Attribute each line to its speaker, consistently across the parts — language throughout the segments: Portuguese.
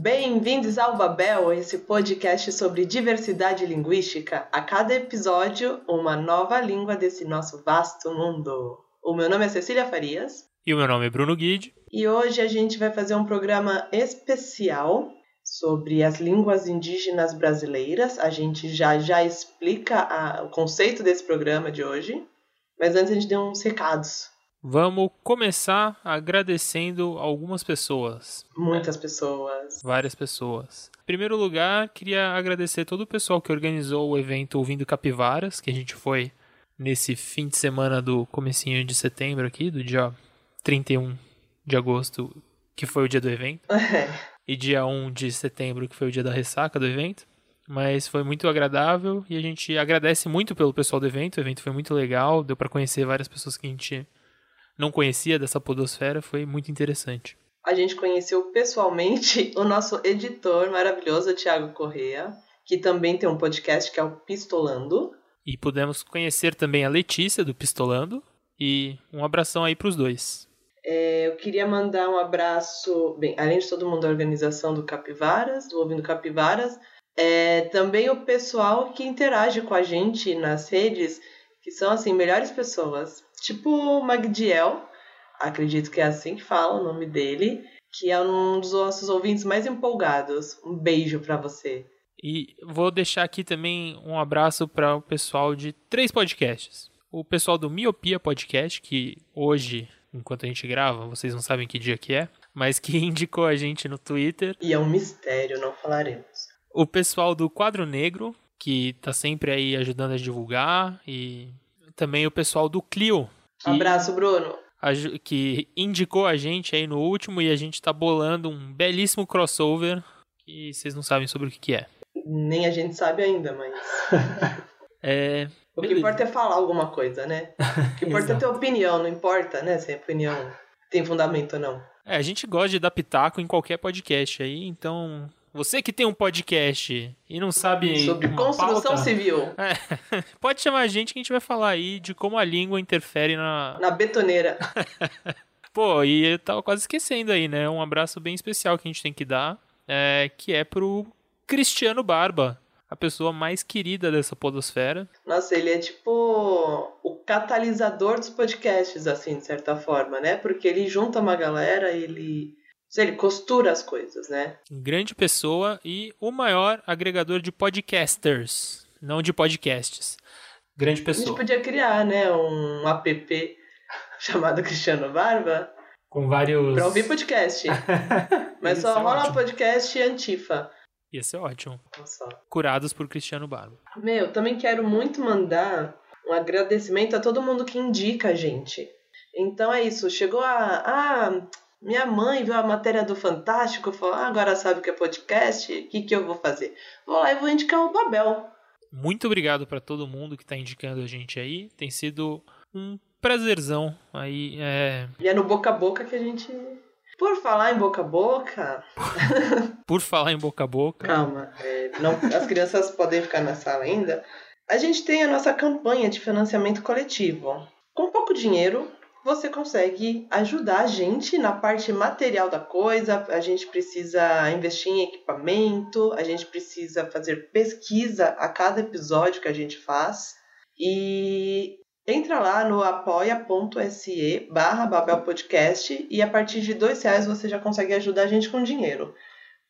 Speaker 1: Bem-vindos ao Babel, esse podcast sobre diversidade linguística. A cada episódio, uma nova língua desse nosso vasto mundo. O meu nome é Cecília Farias.
Speaker 2: E o meu nome é Bruno Guide.
Speaker 1: E hoje a gente vai fazer um programa especial sobre as línguas indígenas brasileiras. A gente já já explica a, o conceito desse programa de hoje. Mas antes a gente deu uns recados.
Speaker 2: Vamos começar agradecendo algumas pessoas.
Speaker 1: Muitas pessoas.
Speaker 2: Várias pessoas. Em primeiro lugar, queria agradecer todo o pessoal que organizou o evento Ouvindo Capivaras, que a gente foi nesse fim de semana do comecinho de setembro aqui, do dia 31 de agosto, que foi o dia do evento. e dia 1 de setembro, que foi o dia da ressaca do evento. Mas foi muito agradável e a gente agradece muito pelo pessoal do evento. O evento foi muito legal, deu para conhecer várias pessoas que a gente não conhecia dessa podosfera, foi muito interessante.
Speaker 1: A gente conheceu pessoalmente o nosso editor maravilhoso, Tiago Correa, que também tem um podcast que é o Pistolando.
Speaker 2: E pudemos conhecer também a Letícia do Pistolando. E um abração aí para os dois.
Speaker 1: É, eu queria mandar um abraço, bem, além de todo mundo da organização do Capivaras, do Ouvindo Capivaras, é, também o pessoal que interage com a gente nas redes, que são assim melhores pessoas tipo Magdiel, acredito que é assim que fala o nome dele, que é um dos nossos ouvintes mais empolgados. Um beijo para você.
Speaker 2: E vou deixar aqui também um abraço para o pessoal de três podcasts. O pessoal do Miopia Podcast, que hoje, enquanto a gente grava, vocês não sabem que dia que é, mas que indicou a gente no Twitter.
Speaker 1: E é um mistério, não falaremos.
Speaker 2: O pessoal do Quadro Negro, que tá sempre aí ajudando a divulgar e também o pessoal do Clio.
Speaker 1: Que, Abraço, Bruno.
Speaker 2: que indicou a gente aí no último e a gente tá bolando um belíssimo crossover que vocês não sabem sobre o que, que é.
Speaker 1: Nem a gente sabe ainda, mas.
Speaker 2: é.
Speaker 1: O que importa é falar alguma coisa, né? O que importa é ter opinião, não importa, né? Se a opinião tem fundamento ou não.
Speaker 2: É, a gente gosta de dar pitaco em qualquer podcast aí, então você que tem um podcast e não sabe.
Speaker 1: Sobre construção
Speaker 2: pauta,
Speaker 1: civil.
Speaker 2: É, pode chamar a gente que a gente vai falar aí de como a língua interfere na.
Speaker 1: Na betoneira.
Speaker 2: Pô, e eu tava quase esquecendo aí, né? Um abraço bem especial que a gente tem que dar, é, que é pro Cristiano Barba, a pessoa mais querida dessa podosfera.
Speaker 1: Nossa, ele é tipo o catalisador dos podcasts, assim, de certa forma, né? Porque ele junta uma galera, ele ele costura as coisas, né?
Speaker 2: Grande pessoa e o maior agregador de podcasters, não de podcasts. Grande pessoa.
Speaker 1: A gente podia criar, né, um app chamado Cristiano Barba.
Speaker 2: Com vários.
Speaker 1: Pra ouvir podcast. Mas só rola ótimo. podcast antifa.
Speaker 2: Ia ser ótimo.
Speaker 1: Nossa.
Speaker 2: Curados por Cristiano Barba.
Speaker 1: Meu, também quero muito mandar um agradecimento a todo mundo que indica a gente. Então é isso. Chegou a. Ah, minha mãe viu a matéria do Fantástico falou: ah, agora sabe o que é podcast? O que, que eu vou fazer? Vou lá e vou indicar o Babel.
Speaker 2: Muito obrigado para todo mundo que está indicando a gente aí. Tem sido um prazerzão aí. É...
Speaker 1: E é no boca a boca que a gente. Por falar em boca a boca.
Speaker 2: Por falar em boca a boca.
Speaker 1: Calma, é, não, as crianças podem ficar na sala ainda. A gente tem a nossa campanha de financiamento coletivo. Com pouco dinheiro, você consegue ajudar a gente na parte material da coisa. A gente precisa investir em equipamento, a gente precisa fazer pesquisa a cada episódio que a gente faz. E entra lá no apoia.se barra Babel Podcast e a partir de dois reais você já consegue ajudar a gente com dinheiro.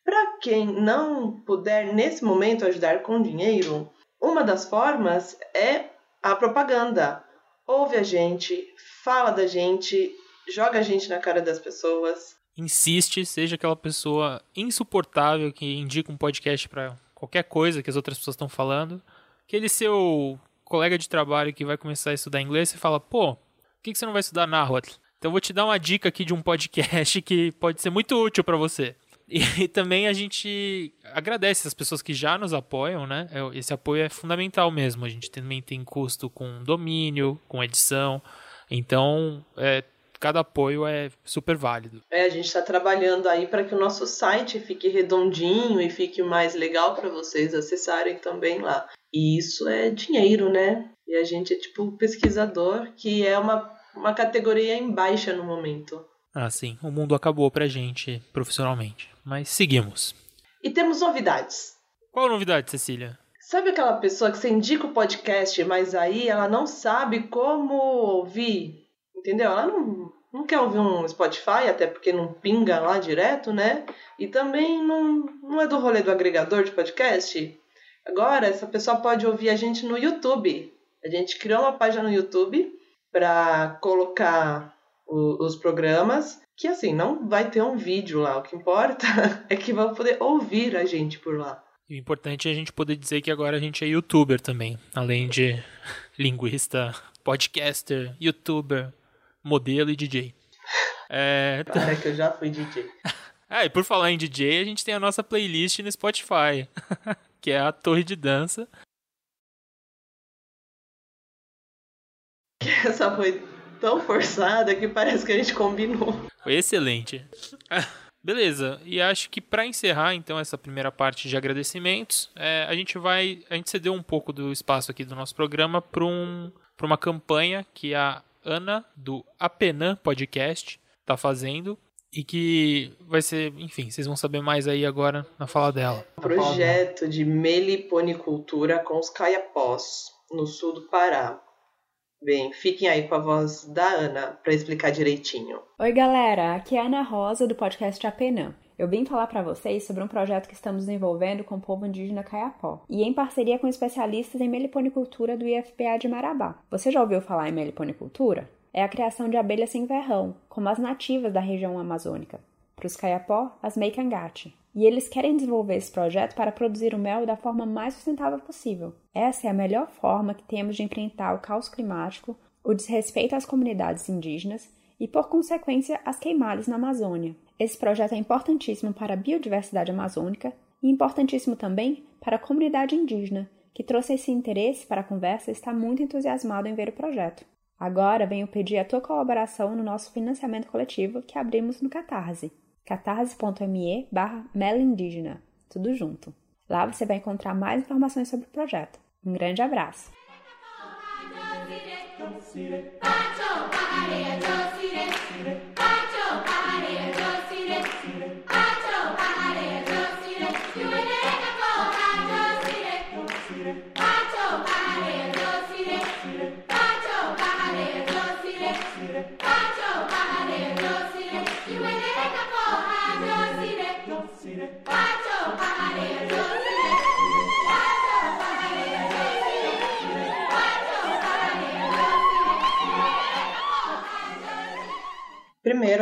Speaker 1: Para quem não puder nesse momento ajudar com dinheiro, uma das formas é a propaganda. Ouve a gente, fala da gente, joga a gente na cara das pessoas.
Speaker 2: Insiste, seja aquela pessoa insuportável que indica um podcast para qualquer coisa que as outras pessoas estão falando. Aquele seu colega de trabalho que vai começar a estudar inglês e fala: pô, por que, você não vai estudar Nahuatl? Então eu vou te dar uma dica aqui de um podcast que pode ser muito útil para você. E, também a gente agradece as pessoas que já nos apoiam, né? É, esse apoio é fundamental mesmo. A gente também tem custo com domínio, com edição. Então, é, cada apoio é super válido.
Speaker 1: É, a gente está trabalhando aí para que o nosso site fique redondinho e fique mais legal para vocês acessarem também lá. E isso é dinheiro, né? E a gente é tipo pesquisador, que é uma, uma categoria em baixa no momento.
Speaker 2: Ah, sim. O mundo acabou pra gente profissionalmente. Mas seguimos.
Speaker 1: E temos novidades.
Speaker 2: Qual novidade, Cecília?
Speaker 1: Sabe aquela pessoa que você indica o podcast, mas aí ela não sabe como ouvir? Entendeu? Ela não, não quer ouvir um Spotify, até porque não pinga lá direto, né? E também não, não é do rolê do agregador de podcast. Agora, essa pessoa pode ouvir a gente no YouTube. A gente criou uma página no YouTube para colocar o, os programas, que assim, não vai ter um vídeo lá. O que importa é que vão poder ouvir a gente por lá.
Speaker 2: E o importante é a gente poder dizer que agora a gente é youtuber também, além de linguista, podcaster, youtuber, modelo e DJ.
Speaker 1: É, Cara, que eu já fui DJ.
Speaker 2: ah, e por falar em DJ, a gente tem a nossa playlist no Spotify, que é a Torre de Dança.
Speaker 1: Essa foi tão forçada que parece que a gente combinou.
Speaker 2: Foi excelente. Beleza, e acho que para encerrar então essa primeira parte de agradecimentos, é, a gente vai, a gente cedeu um pouco do espaço aqui do nosso programa para um, uma campanha que a Ana do Apenan Podcast está fazendo e que vai ser, enfim, vocês vão saber mais aí agora na fala dela.
Speaker 1: Projeto de meliponicultura com os caiapós no sul do Pará. Bem, fiquem aí com a voz da Ana para explicar direitinho.
Speaker 3: Oi, galera, aqui é a Ana Rosa do podcast Apenã. Eu vim falar para vocês sobre um projeto que estamos desenvolvendo com o povo indígena Caiapó e em parceria com especialistas em meliponicultura do IFPA de Marabá. Você já ouviu falar em meliponicultura? É a criação de abelhas sem verrão, como as nativas da região amazônica. Para os Caiapó, as Meikangate. E eles querem desenvolver esse projeto para produzir o mel da forma mais sustentável possível. Essa é a melhor forma que temos de enfrentar o caos climático, o desrespeito às comunidades indígenas e, por consequência, as queimadas na Amazônia. Esse projeto é importantíssimo para a biodiversidade amazônica e importantíssimo também para a comunidade indígena, que trouxe esse interesse para a conversa e está muito entusiasmado em ver o projeto. Agora venho pedir a tua colaboração no nosso financiamento coletivo que abrimos no Catarse catarse.me barra Indígena, tudo junto. Lá você vai encontrar mais informações sobre o projeto. Um grande abraço!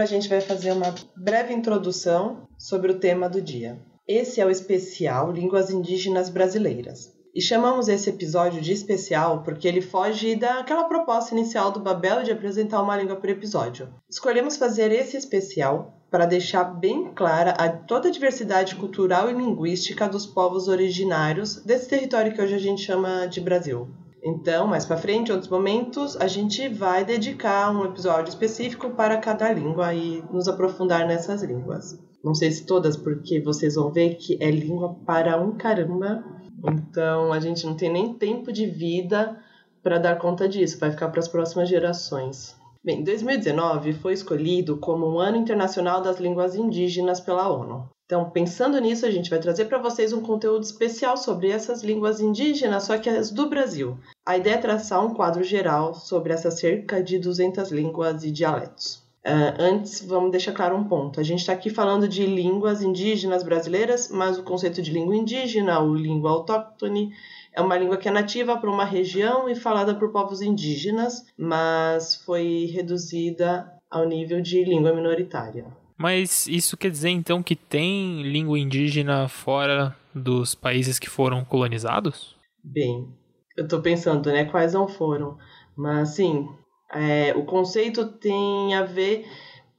Speaker 1: A gente vai fazer uma breve introdução sobre o tema do dia. Esse é o especial Línguas Indígenas Brasileiras. E chamamos esse episódio de especial porque ele foge daquela proposta inicial do Babel de apresentar uma língua por episódio. Escolhemos fazer esse especial para deixar bem clara a toda a diversidade cultural e linguística dos povos originários desse território que hoje a gente chama de Brasil. Então, mais para frente, em outros momentos, a gente vai dedicar um episódio específico para cada língua e nos aprofundar nessas línguas. Não sei se todas, porque vocês vão ver que é língua para um caramba. Então, a gente não tem nem tempo de vida para dar conta disso, vai ficar para as próximas gerações. Bem, 2019 foi escolhido como o Ano Internacional das Línguas Indígenas pela ONU. Então, pensando nisso, a gente vai trazer para vocês um conteúdo especial sobre essas línguas indígenas, só que as do Brasil. A ideia é traçar um quadro geral sobre essas cerca de 200 línguas e dialetos. Uh, antes, vamos deixar claro um ponto. A gente está aqui falando de línguas indígenas brasileiras, mas o conceito de língua indígena, ou língua autóctone, é uma língua que é nativa para uma região e falada por povos indígenas, mas foi reduzida ao nível de língua minoritária.
Speaker 2: Mas isso quer dizer então que tem língua indígena fora dos países que foram colonizados?
Speaker 1: Bem, eu estou pensando, né, quais não foram. Mas sim, é, o conceito tem a ver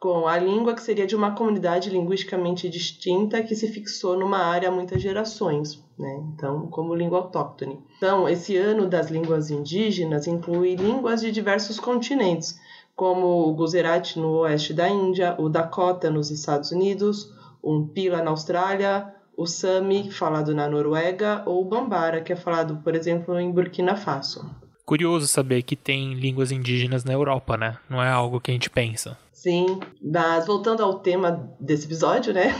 Speaker 1: com a língua que seria de uma comunidade linguisticamente distinta que se fixou numa área há muitas gerações, né? Então, como língua autóctone. Então, esse ano das línguas indígenas inclui línguas de diversos continentes, como o Gujarati no oeste da Índia, o Dakota nos Estados Unidos, o Pila na Austrália, o Sami, falado na Noruega, ou o Bambara, que é falado, por exemplo, em Burkina Faso.
Speaker 2: Curioso saber que tem línguas indígenas na Europa, né? Não é algo que a gente pensa.
Speaker 1: Sim, mas voltando ao tema desse episódio, né?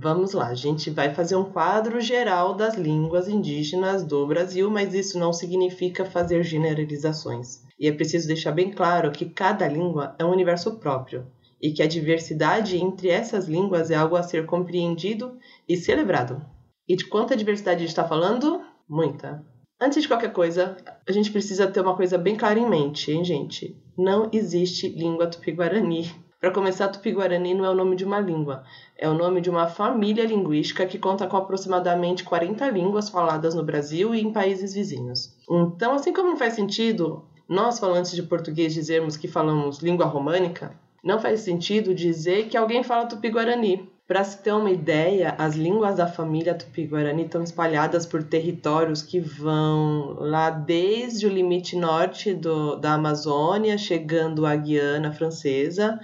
Speaker 1: Vamos lá, a gente vai fazer um quadro geral das línguas indígenas do Brasil, mas isso não significa fazer generalizações. E é preciso deixar bem claro que cada língua é um universo próprio e que a diversidade entre essas línguas é algo a ser compreendido e celebrado. E de quanta diversidade a gente está falando? Muita. Antes de qualquer coisa, a gente precisa ter uma coisa bem clara em mente, hein, gente? Não existe língua tupi-guarani. Para começar, tupi-guarani não é o nome de uma língua, é o nome de uma família linguística que conta com aproximadamente 40 línguas faladas no Brasil e em países vizinhos. Então, assim como não faz sentido nós falantes de português dizermos que falamos língua românica, não faz sentido dizer que alguém fala tupi-guarani, para se ter uma ideia, as línguas da família Tupi-Guarani estão espalhadas por territórios que vão lá desde o limite norte do, da Amazônia, chegando à Guiana Francesa,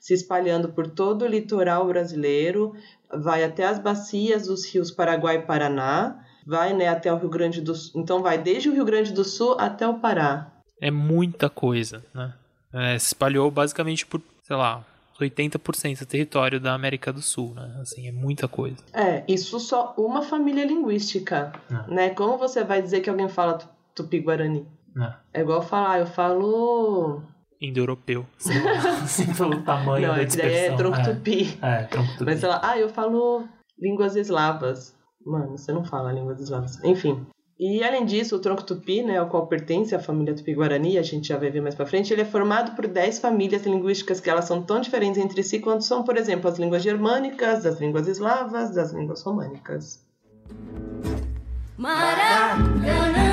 Speaker 1: se espalhando por todo o litoral brasileiro, vai até as bacias dos rios Paraguai e Paraná, vai né, até o Rio Grande do Sul. Então vai desde o Rio Grande do Sul até o Pará.
Speaker 2: É muita coisa, né? É, se espalhou basicamente por, sei lá, 80% do território da América do Sul, né? Assim, é muita coisa.
Speaker 1: É, isso só uma família linguística, é. né? Como você vai dizer que alguém fala tupi-guarani? É. é igual falar, eu falo...
Speaker 2: Indo-europeu. Assim, pelo tamanho
Speaker 1: Não,
Speaker 2: da
Speaker 1: dispersão. Não, é tronco-tupi.
Speaker 2: É, é tronco-tupi.
Speaker 1: Mas sei lá, ah, eu falo línguas eslavas. Mano, você não fala línguas eslavas. Enfim, e além disso, o tronco tupi, né, ao qual pertence a família tupi-guarani, a gente já vai ver mais para frente, ele é formado por 10 famílias linguísticas que elas são tão diferentes entre si quanto são, por exemplo, as línguas germânicas, as línguas eslavas, das línguas românicas. Maracanã.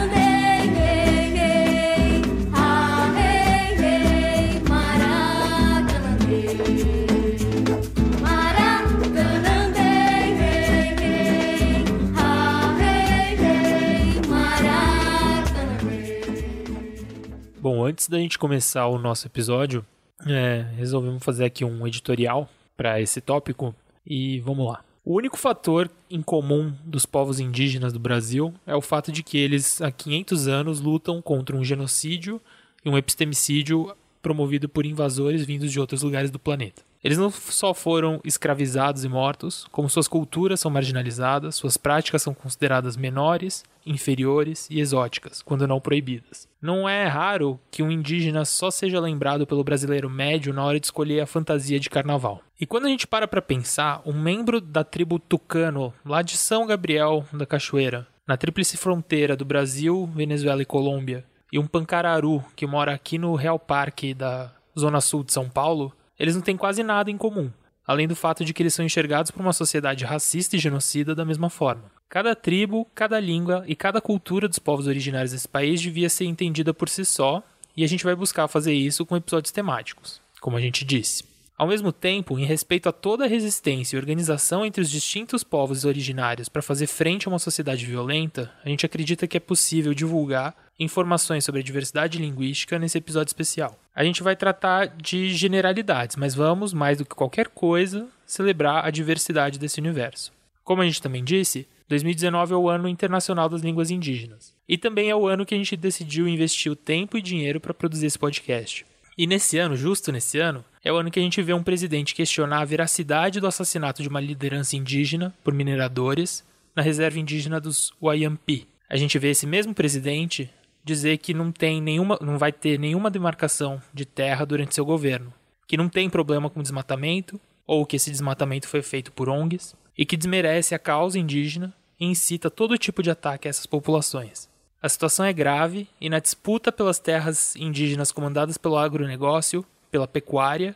Speaker 2: Bom, antes da gente começar o nosso episódio, é, resolvemos fazer aqui um editorial para esse tópico e vamos lá. O único fator em comum dos povos indígenas do Brasil é o fato de que eles há 500 anos lutam contra um genocídio e um epistemicídio promovido por invasores vindos de outros lugares do planeta. Eles não só foram escravizados e mortos, como suas culturas são marginalizadas, suas práticas são consideradas menores, inferiores e exóticas, quando não proibidas. Não é raro que um indígena só seja lembrado pelo brasileiro médio na hora de escolher a fantasia de carnaval. E quando a gente para para pensar, um membro da tribo Tucano, lá de São Gabriel da Cachoeira, na tríplice fronteira do Brasil, Venezuela e Colômbia, e um pancararu que mora aqui no Real Parque da Zona Sul de São Paulo, eles não têm quase nada em comum, além do fato de que eles são enxergados por uma sociedade racista e genocida da mesma forma. Cada tribo, cada língua e cada cultura dos povos originários desse país devia ser entendida por si só, e a gente vai buscar fazer isso com episódios temáticos, como a gente disse. Ao mesmo tempo, em respeito a toda a resistência e organização entre os distintos povos originários para fazer frente a uma sociedade violenta, a gente acredita que é possível divulgar informações sobre a diversidade linguística nesse episódio especial. A gente vai tratar de generalidades, mas vamos, mais do que qualquer coisa, celebrar a diversidade desse universo. Como a gente também disse, 2019 é o ano internacional das línguas indígenas. E também é o ano que a gente decidiu investir o tempo e dinheiro para produzir esse podcast. E nesse ano, justo nesse ano, é o ano que a gente vê um presidente questionar a veracidade do assassinato de uma liderança indígena por mineradores na reserva indígena dos Wayampi. A gente vê esse mesmo presidente dizer que não tem nenhuma, não vai ter nenhuma demarcação de terra durante seu governo, que não tem problema com desmatamento ou que esse desmatamento foi feito por ONGs e que desmerece a causa indígena e incita todo tipo de ataque a essas populações. A situação é grave e na disputa pelas terras indígenas comandadas pelo agronegócio, pela pecuária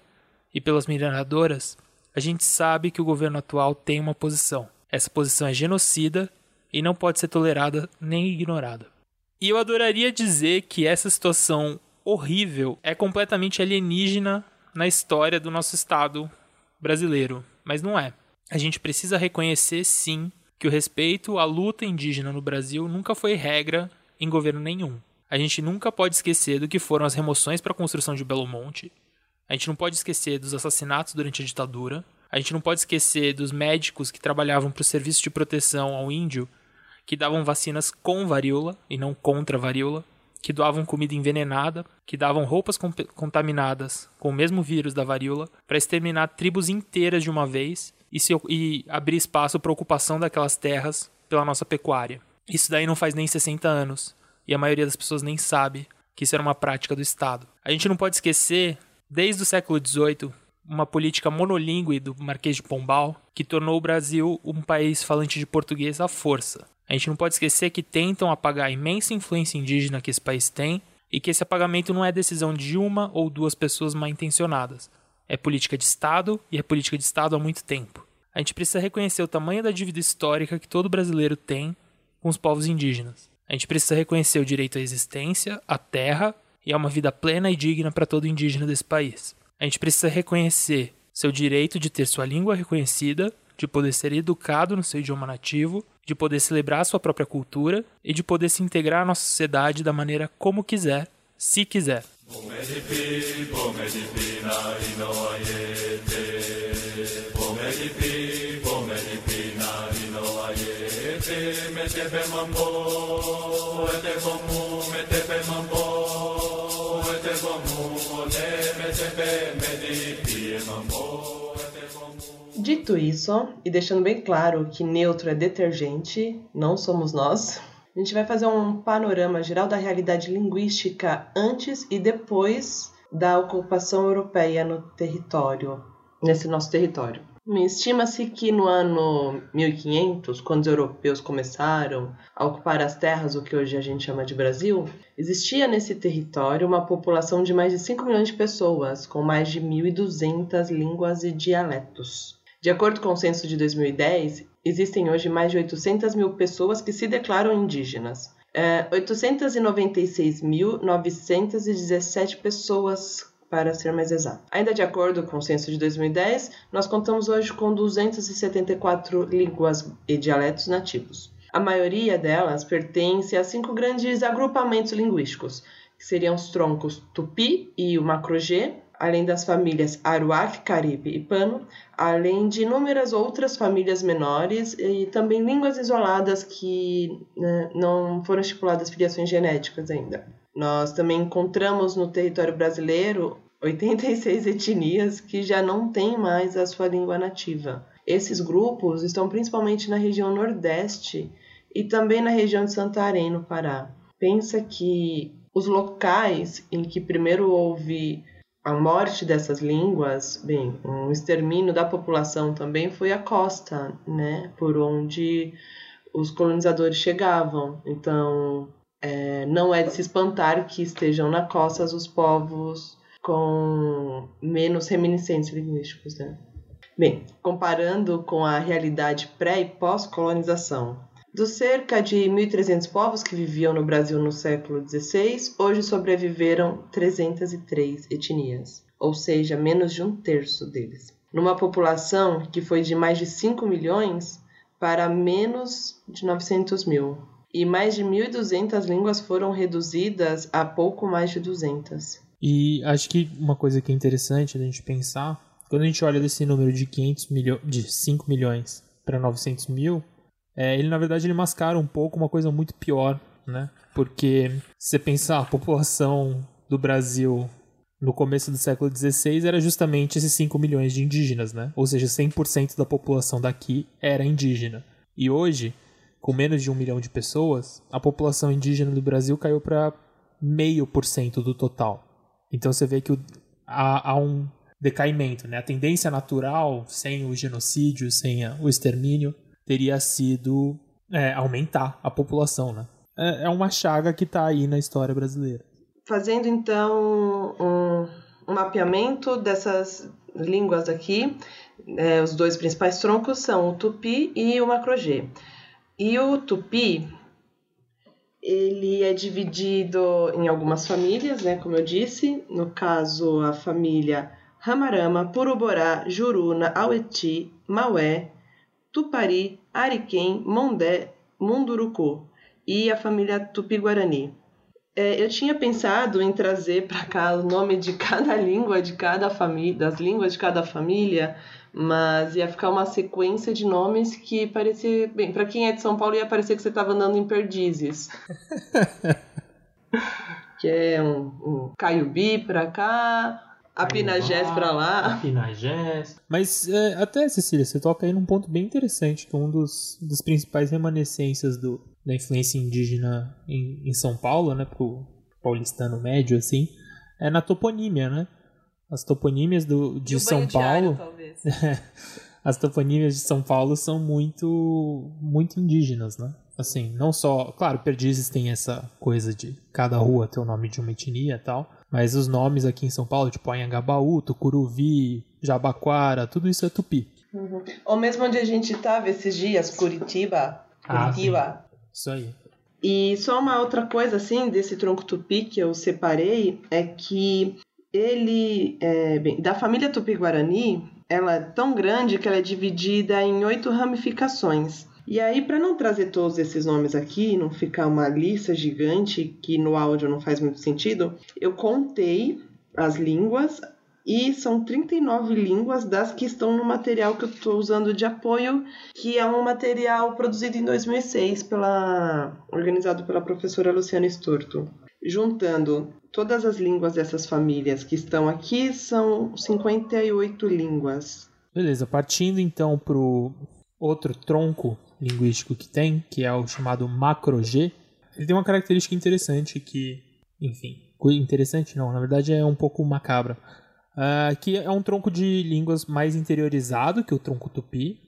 Speaker 2: e pelas mineradoras, a gente sabe que o governo atual tem uma posição. Essa posição é genocida e não pode ser tolerada nem ignorada. E eu adoraria dizer que essa situação horrível é completamente alienígena na história do nosso Estado brasileiro, mas não é. A gente precisa reconhecer, sim, que o respeito à luta indígena no Brasil nunca foi regra em governo nenhum. A gente nunca pode esquecer do que foram as remoções para a construção de Belo Monte. A gente não pode esquecer dos assassinatos durante a ditadura. A gente não pode esquecer dos médicos que trabalhavam para o serviço de proteção ao índio que davam vacinas com varíola e não contra varíola. que doavam comida envenenada, que davam roupas contaminadas com o mesmo vírus da varíola para exterminar tribos inteiras de uma vez e, se, e abrir espaço para ocupação daquelas terras pela nossa pecuária. Isso daí não faz nem 60 anos e a maioria das pessoas nem sabe que isso era uma prática do Estado. A gente não pode esquecer, desde o século XVIII, uma política monolíngue do Marquês de Pombal que tornou o Brasil um país falante de português à força. A gente não pode esquecer que tentam apagar a imensa influência indígena que esse país tem e que esse apagamento não é decisão de uma ou duas pessoas mal intencionadas. É política de Estado e é política de Estado há muito tempo. A gente precisa reconhecer o tamanho da dívida histórica que todo brasileiro tem com os povos indígenas. A gente precisa reconhecer o direito à existência, à terra e a uma vida plena e digna para todo indígena desse país. A gente precisa reconhecer seu direito de ter sua língua reconhecida, de poder ser educado no seu idioma nativo de poder celebrar a sua própria cultura e de poder se integrar à nossa sociedade da maneira como quiser, se quiser.
Speaker 1: Dito isso, e deixando bem claro que neutro é detergente, não somos nós, a gente vai fazer um panorama geral da realidade linguística antes e depois da ocupação europeia no território, nesse nosso território. Estima-se que no ano 1500, quando os europeus começaram a ocupar as terras, o que hoje a gente chama de Brasil, existia nesse território uma população de mais de 5 milhões de pessoas, com mais de 1.200 línguas e dialetos. De acordo com o censo de 2010, existem hoje mais de 800 mil pessoas que se declaram indígenas. É, 896.917 pessoas, para ser mais exato. Ainda de acordo com o censo de 2010, nós contamos hoje com 274 línguas e dialetos nativos. A maioria delas pertence a cinco grandes agrupamentos linguísticos, que seriam os troncos Tupi e o Macro-G, além das famílias Aruac, Caribe e Pano, além de inúmeras outras famílias menores e também línguas isoladas que né, não foram estipuladas filiações genéticas ainda. Nós também encontramos no território brasileiro 86 etnias que já não têm mais a sua língua nativa. Esses grupos estão principalmente na região Nordeste e também na região de Santarém, no Pará. Pensa que os locais em que primeiro houve a morte dessas línguas, bem, um extermínio da população também foi a costa, né, por onde os colonizadores chegavam. Então, é, não é de se espantar que estejam na costa os povos com menos reminiscentes linguísticos, né? Bem, comparando com a realidade pré e pós-colonização, dos cerca de 1.300 povos que viviam no Brasil no século XVI, hoje sobreviveram 303 etnias, ou seja, menos de um terço deles. Numa população que foi de mais de 5 milhões para menos de 900 mil. E mais de 1.200 línguas foram reduzidas a pouco mais de 200.
Speaker 2: E acho que uma coisa que é interessante a gente pensar, quando a gente olha desse número de 500 milhões, de 5 milhões para 900 mil, é, ele na verdade ele mascara um pouco uma coisa muito pior, né? Porque se você pensar a população do Brasil no começo do século XVI era justamente esses 5 milhões de indígenas, né? Ou seja, 100% da população daqui era indígena. E hoje, com menos de um milhão de pessoas, a população indígena do Brasil caiu para meio por cento do total. Então você vê que o, há, há, um decaimento, né? A tendência natural, sem o genocídio, sem a, o extermínio, teria sido é, aumentar a população, né? É, é uma chaga que está aí na história brasileira.
Speaker 1: Fazendo então um, um mapeamento dessas línguas aqui, é, os dois principais troncos são o tupi e o macro-G. E o tupi, ele é dividido em algumas famílias, né, como eu disse, no caso a família Ramarama, Puruborá, Juruna, Aueti, Maué, Tupari, Ariquém, Mondé, Munduruku e a família Tupi-Guarani. É, eu tinha pensado em trazer para cá o nome de cada língua de cada família, das línguas de cada família, mas ia ficar uma sequência de nomes que parecia, bem, para quem é de São Paulo ia parecer que você estava andando em perdizes. que é um, um Caiubi pra cá, a Pinagés pra lá.
Speaker 2: A Pinagés. Mas é, até, Cecília, você toca aí num ponto bem interessante, que é um dos, das principais remanescências do, da influência indígena em, em São Paulo, né, pro paulistano médio, assim, é na toponímia, né? As toponímias do, de São Paulo... as toponímias de São Paulo são muito muito indígenas, né? Assim, não só, claro, Perdizes tem essa coisa de cada rua ter o nome de uma etnia e tal, mas os nomes aqui em São Paulo, tipo Anhangabaú, Tucuruvi, Jabaquara, tudo isso é tupi.
Speaker 1: Uhum. Ou mesmo onde a gente estava esses dias, Curitiba. Curitiba.
Speaker 2: Ah, isso aí.
Speaker 1: E só uma outra coisa, assim, desse tronco tupi que eu separei é que ele, é, bem, da família tupi-guarani, ela é tão grande que ela é dividida em oito ramificações. E aí, para não trazer todos esses nomes aqui, não ficar uma lista gigante que no áudio não faz muito sentido, eu contei as línguas e são 39 línguas das que estão no material que eu estou usando de apoio, que é um material produzido em 2006 pela organizado pela professora Luciana Sturto. Juntando todas as línguas dessas famílias que estão aqui, são 58 línguas.
Speaker 2: Beleza, partindo então para o outro tronco linguístico que tem, que é o chamado macro-G, ele tem uma característica interessante que, enfim, interessante não, na verdade é um pouco macabra, uh, que é um tronco de línguas mais interiorizado que o tronco tupi,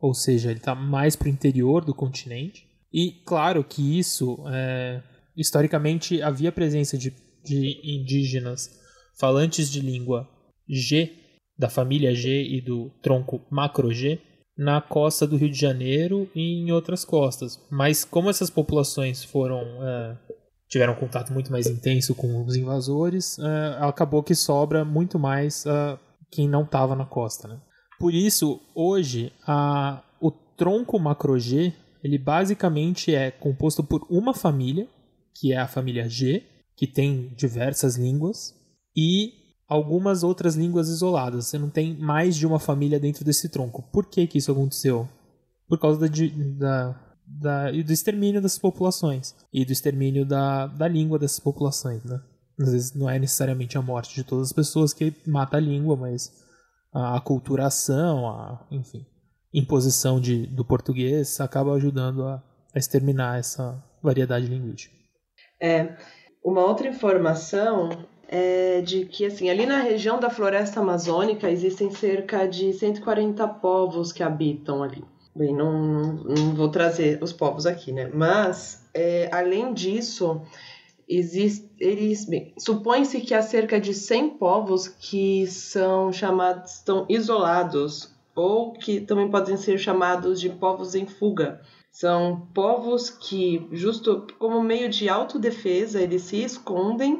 Speaker 2: ou seja, ele está mais para o interior do continente. E claro que isso, é, historicamente, havia presença de, de indígenas falantes de língua G, da família G e do tronco macro-G, na costa do Rio de Janeiro e em outras costas. Mas como essas populações foram é, tiveram contato muito mais intenso com os invasores, é, acabou que sobra muito mais é, quem não estava na costa. Né? Por isso, hoje, a, o tronco macro-G ele basicamente é composto por uma família, que é a família G, que tem diversas línguas, e algumas outras línguas isoladas. Você não tem mais de uma família dentro desse tronco. Por que, que isso aconteceu? Por causa da, da, da, do extermínio dessas populações e do extermínio da, da língua dessas populações, né? Às vezes não é necessariamente a morte de todas as pessoas que mata a língua, mas a aculturação, a, enfim, imposição de, do português acaba ajudando a, a exterminar essa variedade linguística.
Speaker 1: É, uma outra informação é de que assim ali na região da floresta amazônica existem cerca de 140 povos que habitam ali. Bem, não, não, vou trazer os povos aqui, né? Mas é, além disso, existe, eles supõe-se que há cerca de 100 povos que são chamados, estão isolados ou que também podem ser chamados de povos em fuga. São povos que, justo como meio de autodefesa, eles se escondem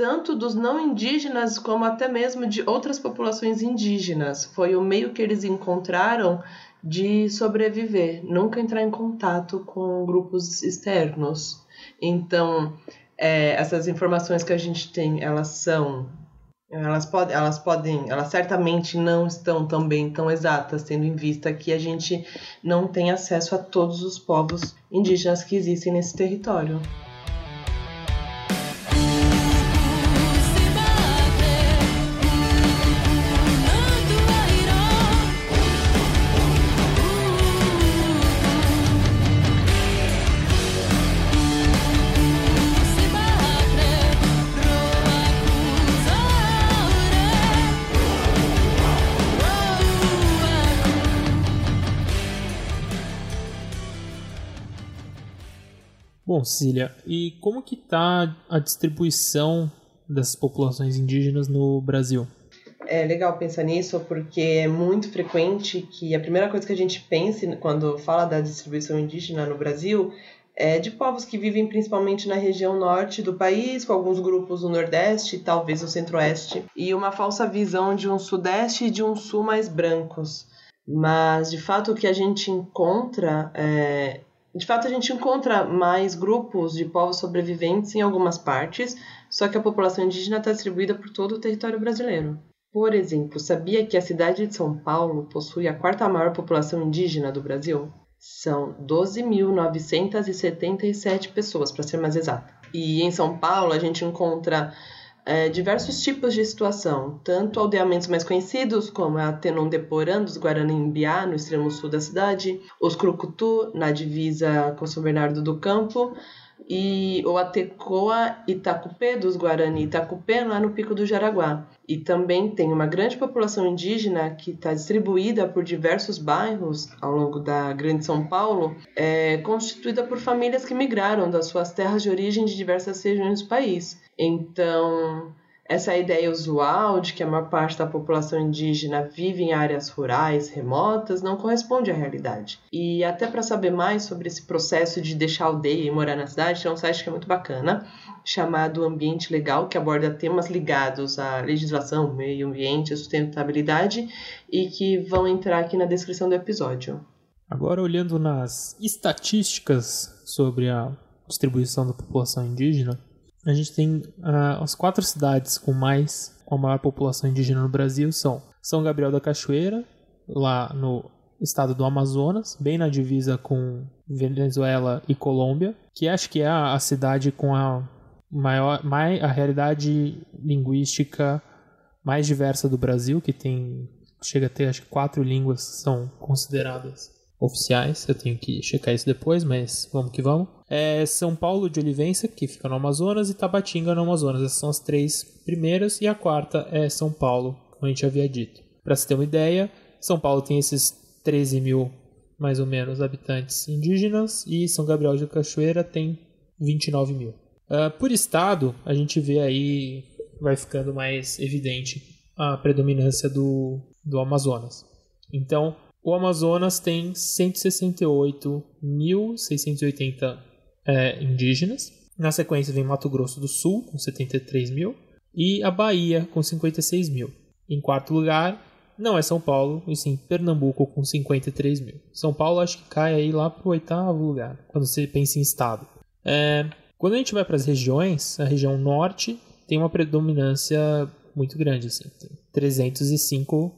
Speaker 1: tanto dos não indígenas como até mesmo de outras populações indígenas. Foi o meio que eles encontraram de sobreviver, nunca entrar em contato com grupos externos. Então, é, essas informações que a gente tem, elas são elas podem, elas podem, elas certamente não estão também tão exatas, tendo em vista que a gente não tem acesso a todos os povos indígenas que existem nesse território.
Speaker 2: Bom, Cília, e como que está a distribuição das populações indígenas no Brasil?
Speaker 1: É legal pensar nisso porque é muito frequente que a primeira coisa que a gente pense quando fala da distribuição indígena no Brasil é de povos que vivem principalmente na região norte do país, com alguns grupos no nordeste e talvez no centro-oeste, e uma falsa visão de um sudeste e de um sul mais brancos. Mas, de fato, o que a gente encontra é, de fato, a gente encontra mais grupos de povos sobreviventes em algumas partes, só que a população indígena está distribuída por todo o território brasileiro. Por exemplo, sabia que a cidade de São Paulo possui a quarta maior população indígena do Brasil? São 12.977 pessoas, para ser mais exata. E em São Paulo a gente encontra é, diversos tipos de situação, tanto aldeamentos mais conhecidos, como a Tenondeporã dos Guarani-Imbiá, no extremo sul da cidade, os Crucutu, na divisa com São Bernardo do Campo, e o Atecoa Itacupê, dos Guarani Itacupê, lá no Pico do Jaraguá. E também tem uma grande população indígena que está distribuída por diversos bairros ao longo da Grande São Paulo, é, constituída por famílias que migraram das suas terras de origem de diversas regiões do país. Então, essa ideia usual de que a maior parte da população indígena vive em áreas rurais, remotas, não corresponde à realidade. E até para saber mais sobre esse processo de deixar a aldeia e morar na cidade, tem um site que é muito bacana, chamado Ambiente Legal, que aborda temas ligados à legislação, meio ambiente, sustentabilidade e que vão entrar aqui na descrição do episódio.
Speaker 2: Agora, olhando nas estatísticas sobre a distribuição da população indígena, a gente tem uh, as quatro cidades com mais com a maior população indígena no Brasil são São Gabriel da Cachoeira, lá no estado do Amazonas, bem na divisa com Venezuela e Colômbia, que acho que é a, a cidade com a maior mais, a realidade linguística mais diversa do Brasil, que tem chega a ter acho que quatro línguas são consideradas oficiais. Eu tenho que checar isso depois, mas vamos que vamos. É São Paulo de Olivença, que fica no Amazonas, e Tabatinga no Amazonas. Essas são as três primeiras, e a quarta é São Paulo, como a gente havia dito. Para se ter uma ideia, São Paulo tem esses 13 mil, mais ou menos, habitantes indígenas, e São Gabriel de Cachoeira tem 29 mil. Uh, por estado, a gente vê aí, vai ficando mais evidente a predominância do, do Amazonas. Então, o Amazonas tem 168.680 é, indígenas. Na sequência vem Mato Grosso do Sul, com 73 mil. E a Bahia, com 56 mil. Em quarto lugar, não é São Paulo, e sim Pernambuco, com 53 mil. São Paulo acho que cai aí lá para o oitavo lugar, quando você pensa em estado. É, quando a gente vai para as regiões, a região norte tem uma predominância muito grande, assim, 305,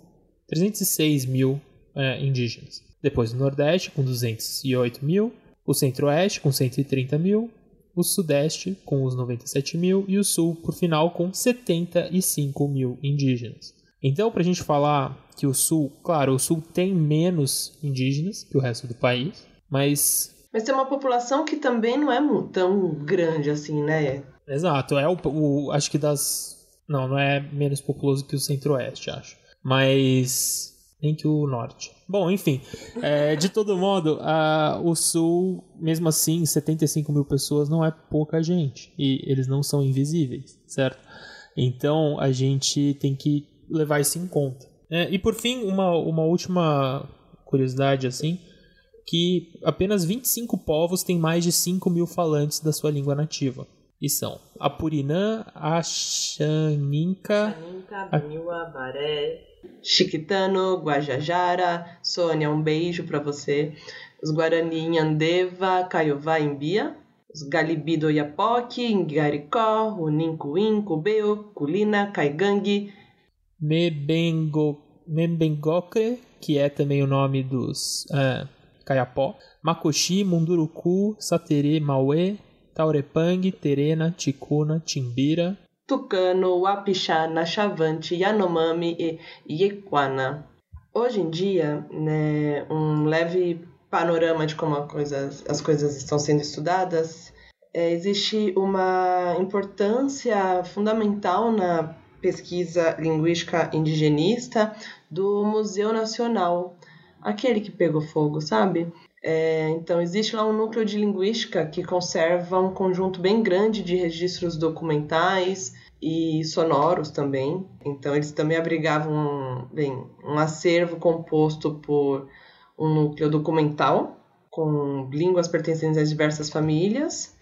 Speaker 2: 306 mil é, indígenas. Depois o Nordeste, com 208 mil, o Centro-Oeste, com 130 mil, o Sudeste, com os 97 mil, e o Sul, por final, com 75 mil indígenas. Então, para a gente falar que o Sul, claro, o Sul tem menos indígenas que o resto do país, mas.
Speaker 1: Mas tem uma população que também não é tão grande assim, né?
Speaker 2: Exato, é o, o acho que das. Não, não é menos populoso que o Centro-Oeste, acho. Mas nem que o norte. Bom, enfim, é, de todo modo, a, o sul, mesmo assim, 75 mil pessoas não é pouca gente. E eles não são invisíveis, certo? Então a gente tem que levar isso em conta. É, e por fim, uma, uma última curiosidade assim, que apenas 25 povos têm mais de 5 mil falantes da sua língua nativa. E são Apurinã, Axaninca...
Speaker 1: Axaninca, Baré, Chiquitano, Guajajara, Sônia, um beijo para você. Os Guarani Inhandeva, Caiová, Imbia. Os Galibi do Iapoque, Ingaricó, Unincuim, Cubeu, Culina, Caigangue.
Speaker 2: Mebengo, que é também o nome dos uh, Caiapó. Macoxi, Munduruku, Saterê, Mauê, Taurepang, Terena, Ticuna, Timbira,
Speaker 1: Tucano, Wapixá, Nachavante, Yanomami e Yequana. Hoje em dia, né, um leve panorama de como coisa, as coisas estão sendo estudadas, é, existe uma importância fundamental na pesquisa linguística indigenista do Museu Nacional, aquele que pegou fogo, sabe? É, então, existe lá um núcleo de linguística que conserva um conjunto bem grande de registros documentais e sonoros também. Então, eles também abrigavam bem, um acervo composto por um núcleo documental, com línguas pertencentes às diversas famílias,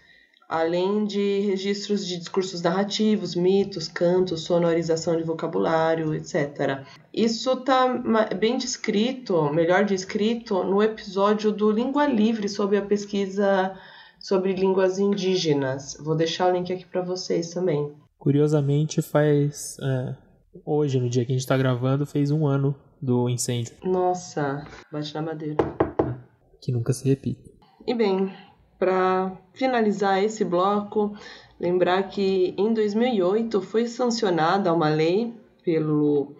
Speaker 1: além de registros de discursos narrativos, mitos, cantos, sonorização de vocabulário, etc. Isso está bem descrito, melhor descrito, no episódio do Língua Livre sobre a pesquisa sobre línguas indígenas. Vou deixar o link aqui para vocês também.
Speaker 2: Curiosamente, faz. É, hoje, no dia que a gente está gravando, fez um ano do incêndio.
Speaker 1: Nossa, bate na madeira.
Speaker 2: Que nunca se repita.
Speaker 1: E bem, para finalizar esse bloco, lembrar que em 2008 foi sancionada uma lei pelo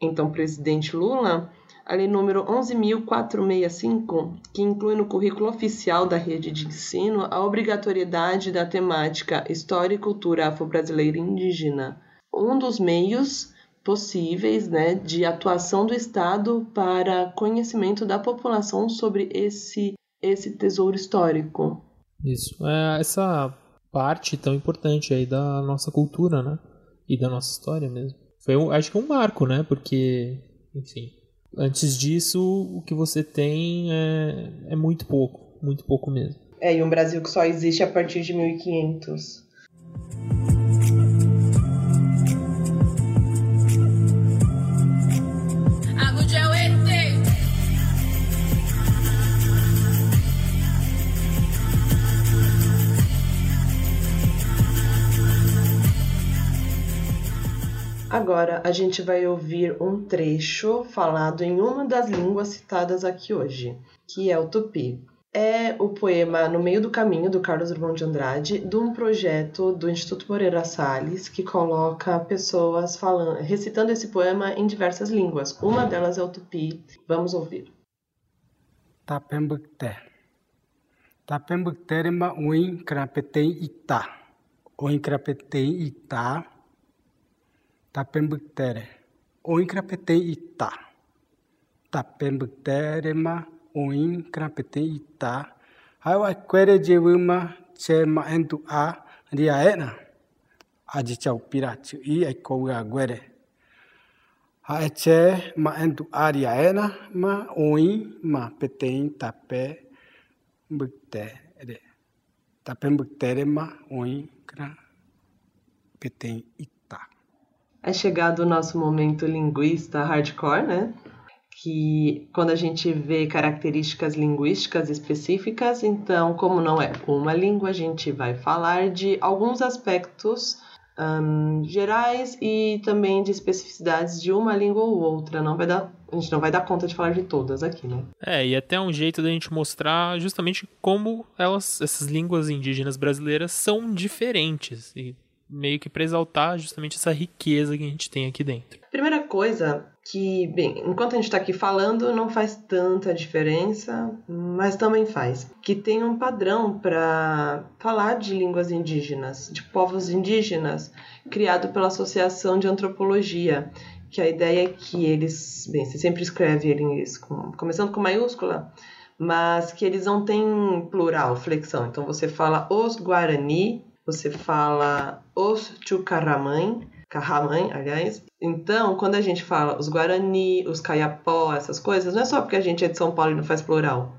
Speaker 1: então presidente Lula, a lei número 11.465, que inclui no currículo oficial da rede de ensino a obrigatoriedade da temática História e Cultura Afro-Brasileira e Indígena. Um dos meios possíveis né, de atuação do Estado para conhecimento da população sobre esse, esse tesouro histórico.
Speaker 4: Isso. É essa parte tão importante aí da nossa cultura, né? E da nossa história mesmo. Foi, acho que um marco, né? Porque, enfim, antes disso, o que você tem é, é muito pouco. Muito pouco mesmo.
Speaker 1: É, e um Brasil que só existe a partir de 1500. Agora a gente vai ouvir um trecho falado em uma das línguas citadas aqui hoje, que é o tupi. É o poema No Meio do Caminho, do Carlos Drummond de Andrade, de um projeto do Instituto Moreira Salles, que coloca pessoas falando, recitando esse poema em diversas línguas. Uma delas é o tupi. Vamos ouvir.
Speaker 5: Tapembukte. Tapembukte ma uin krapetei ita. Uin krapetei ita tapembuktere. Oin krapete ita. Tapembuktere ma oin krapete ita. Hawa kwere jewuma che ma entu a ria ena. Aji chau pirachu i ai kou a gwere. Ha e che ma entu a ria ena ma oin ma petein tape buktere tapembuktere ma oin kra petein ita
Speaker 1: é chegado o nosso momento linguista hardcore, né? Que quando a gente vê características linguísticas específicas, então, como não é uma língua, a gente vai falar de alguns aspectos um, gerais e também de especificidades de uma língua ou outra. Não vai dar, a gente não vai dar conta de falar de todas aqui, né?
Speaker 2: É, e até um jeito da gente mostrar justamente como elas, essas línguas indígenas brasileiras são diferentes. E meio que para exaltar justamente essa riqueza que a gente tem aqui dentro.
Speaker 1: Primeira coisa que, bem, enquanto a gente está aqui falando, não faz tanta diferença, mas também faz. Que tem um padrão para falar de línguas indígenas, de povos indígenas, criado pela Associação de Antropologia, que a ideia é que eles, bem, você sempre escreve eles com, começando com maiúscula, mas que eles não têm plural, flexão. Então você fala os Guarani você fala os Chucaramãe, Carramãe, aliás. Então, quando a gente fala os Guarani, os Caiapó, essas coisas, não é só porque a gente é de São Paulo e não faz plural.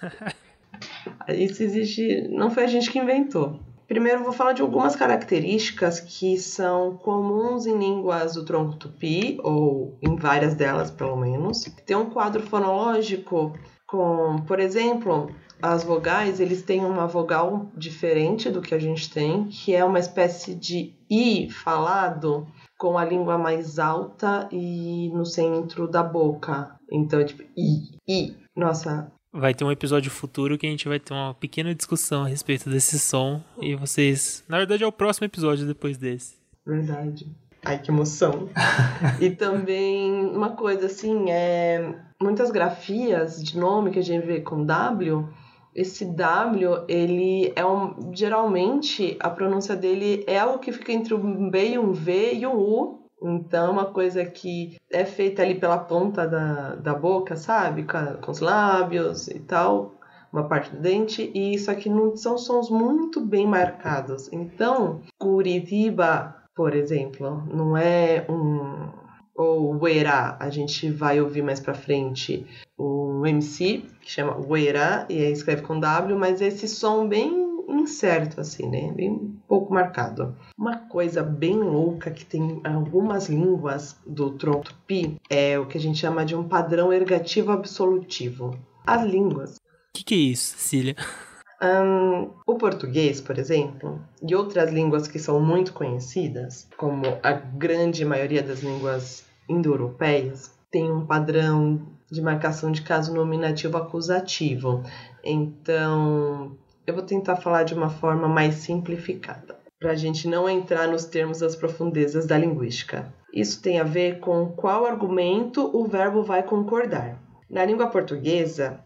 Speaker 1: Isso existe. Não foi a gente que inventou. Primeiro, vou falar de algumas características que são comuns em línguas do tronco tupi, ou em várias delas, pelo menos. Tem um quadro fonológico com, por exemplo, as vogais, eles têm uma vogal diferente do que a gente tem, que é uma espécie de i falado com a língua mais alta e no centro da boca. Então, é tipo i, i. Nossa.
Speaker 2: Vai ter um episódio futuro que a gente vai ter uma pequena discussão a respeito desse som e vocês, na verdade é o próximo episódio depois desse.
Speaker 1: Verdade. Ai, que emoção. e também uma coisa assim, é muitas grafias de nome que a gente vê com W, esse W, ele é um. Geralmente a pronúncia dele é algo que fica entre um B e um V e um U. Então, uma coisa que é feita ali pela ponta da, da boca, sabe? Com, com os lábios e tal, uma parte do dente. E isso aqui não são sons muito bem marcados. Então, Curitiba, por exemplo, não é um ou Weirá, a gente vai ouvir mais pra frente um MC que chama Weirá e escreve com W, mas esse som bem incerto assim, né? Bem pouco marcado. Uma coisa bem louca que tem algumas línguas do tronco tupi é o que a gente chama de um padrão ergativo absolutivo. As línguas. O
Speaker 2: que, que é isso, Cecília?
Speaker 1: Um, o português, por exemplo, e outras línguas que são muito conhecidas, como a grande maioria das línguas indo-europeias, tem um padrão de marcação de caso nominativo acusativo. Então, eu vou tentar falar de uma forma mais simplificada, para a gente não entrar nos termos das profundezas da linguística. Isso tem a ver com qual argumento o verbo vai concordar. Na língua portuguesa,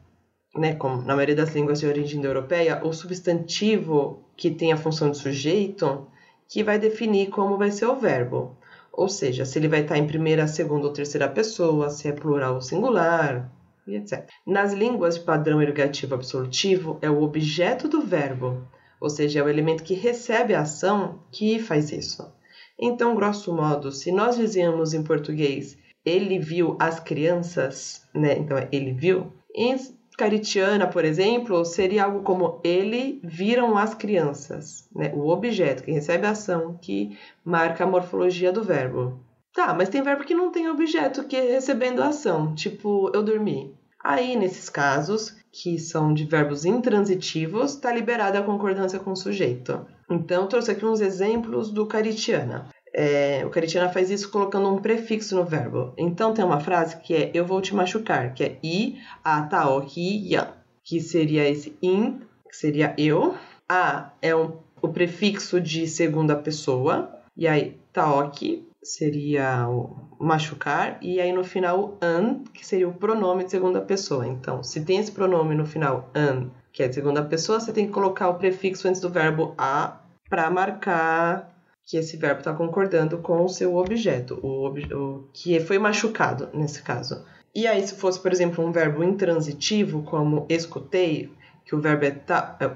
Speaker 1: né, como na maioria das línguas de origem europeia, o substantivo que tem a função de sujeito que vai definir como vai ser o verbo. Ou seja, se ele vai estar em primeira, segunda ou terceira pessoa, se é plural ou singular, e etc. Nas línguas de padrão ergativo absolutivo, é o objeto do verbo, ou seja, é o elemento que recebe a ação que faz isso. Então, grosso modo, se nós dizemos em português ele viu as crianças, né? Então, ele viu. Caritiana, por exemplo, seria algo como ele viram as crianças, né? O objeto que recebe a ação que marca a morfologia do verbo. Tá, mas tem verbo que não tem objeto que é recebendo a ação, tipo eu dormi. Aí, nesses casos, que são de verbos intransitivos, está liberada a concordância com o sujeito. Então, trouxe aqui uns exemplos do caritiana. É, o Caritiana faz isso colocando um prefixo no verbo. Então tem uma frase que é eu vou te machucar, que é i a taoki ya, que seria esse in, que seria eu. A é um, o prefixo de segunda pessoa, e aí taoki seria o machucar, e aí no final an, que seria o pronome de segunda pessoa. Então, se tem esse pronome no final an, que é de segunda pessoa, você tem que colocar o prefixo antes do verbo a para marcar que esse verbo está concordando com o seu objeto, o, ob o que foi machucado nesse caso. E aí, se fosse, por exemplo, um verbo intransitivo, como escutei, que o verbo é, ta, é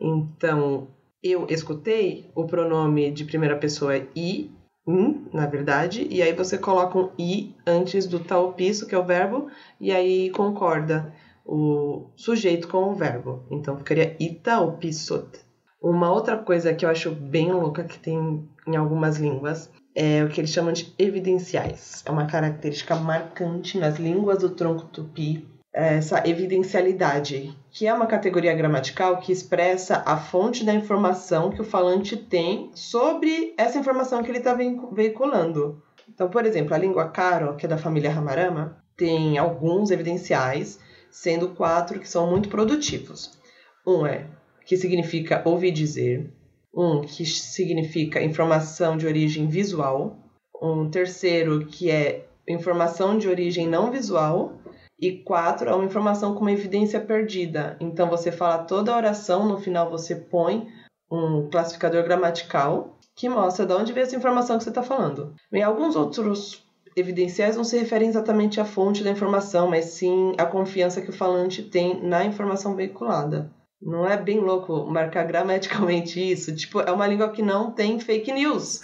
Speaker 1: então eu escutei, o pronome de primeira pessoa é i, in, na verdade, e aí você coloca um i antes do taopisso, que é o verbo, e aí concorda o sujeito com o verbo. Então ficaria ita opissot. Uma outra coisa que eu acho bem louca que tem em algumas línguas é o que eles chamam de evidenciais. É uma característica marcante nas línguas do tronco tupi, essa evidencialidade, que é uma categoria gramatical que expressa a fonte da informação que o falante tem sobre essa informação que ele está veiculando. Então, por exemplo, a língua Karo, que é da família Ramarama, tem alguns evidenciais, sendo quatro que são muito produtivos. Um é que significa ouvir dizer, um que significa informação de origem visual, um terceiro que é informação de origem não visual e quatro é uma informação com uma evidência perdida. Então você fala toda a oração, no final você põe um classificador gramatical que mostra de onde veio essa informação que você está falando. E alguns outros evidenciais não se referem exatamente à fonte da informação, mas sim à confiança que o falante tem na informação veiculada. Não é bem louco marcar gramaticalmente isso? Tipo, é uma língua que não tem fake news.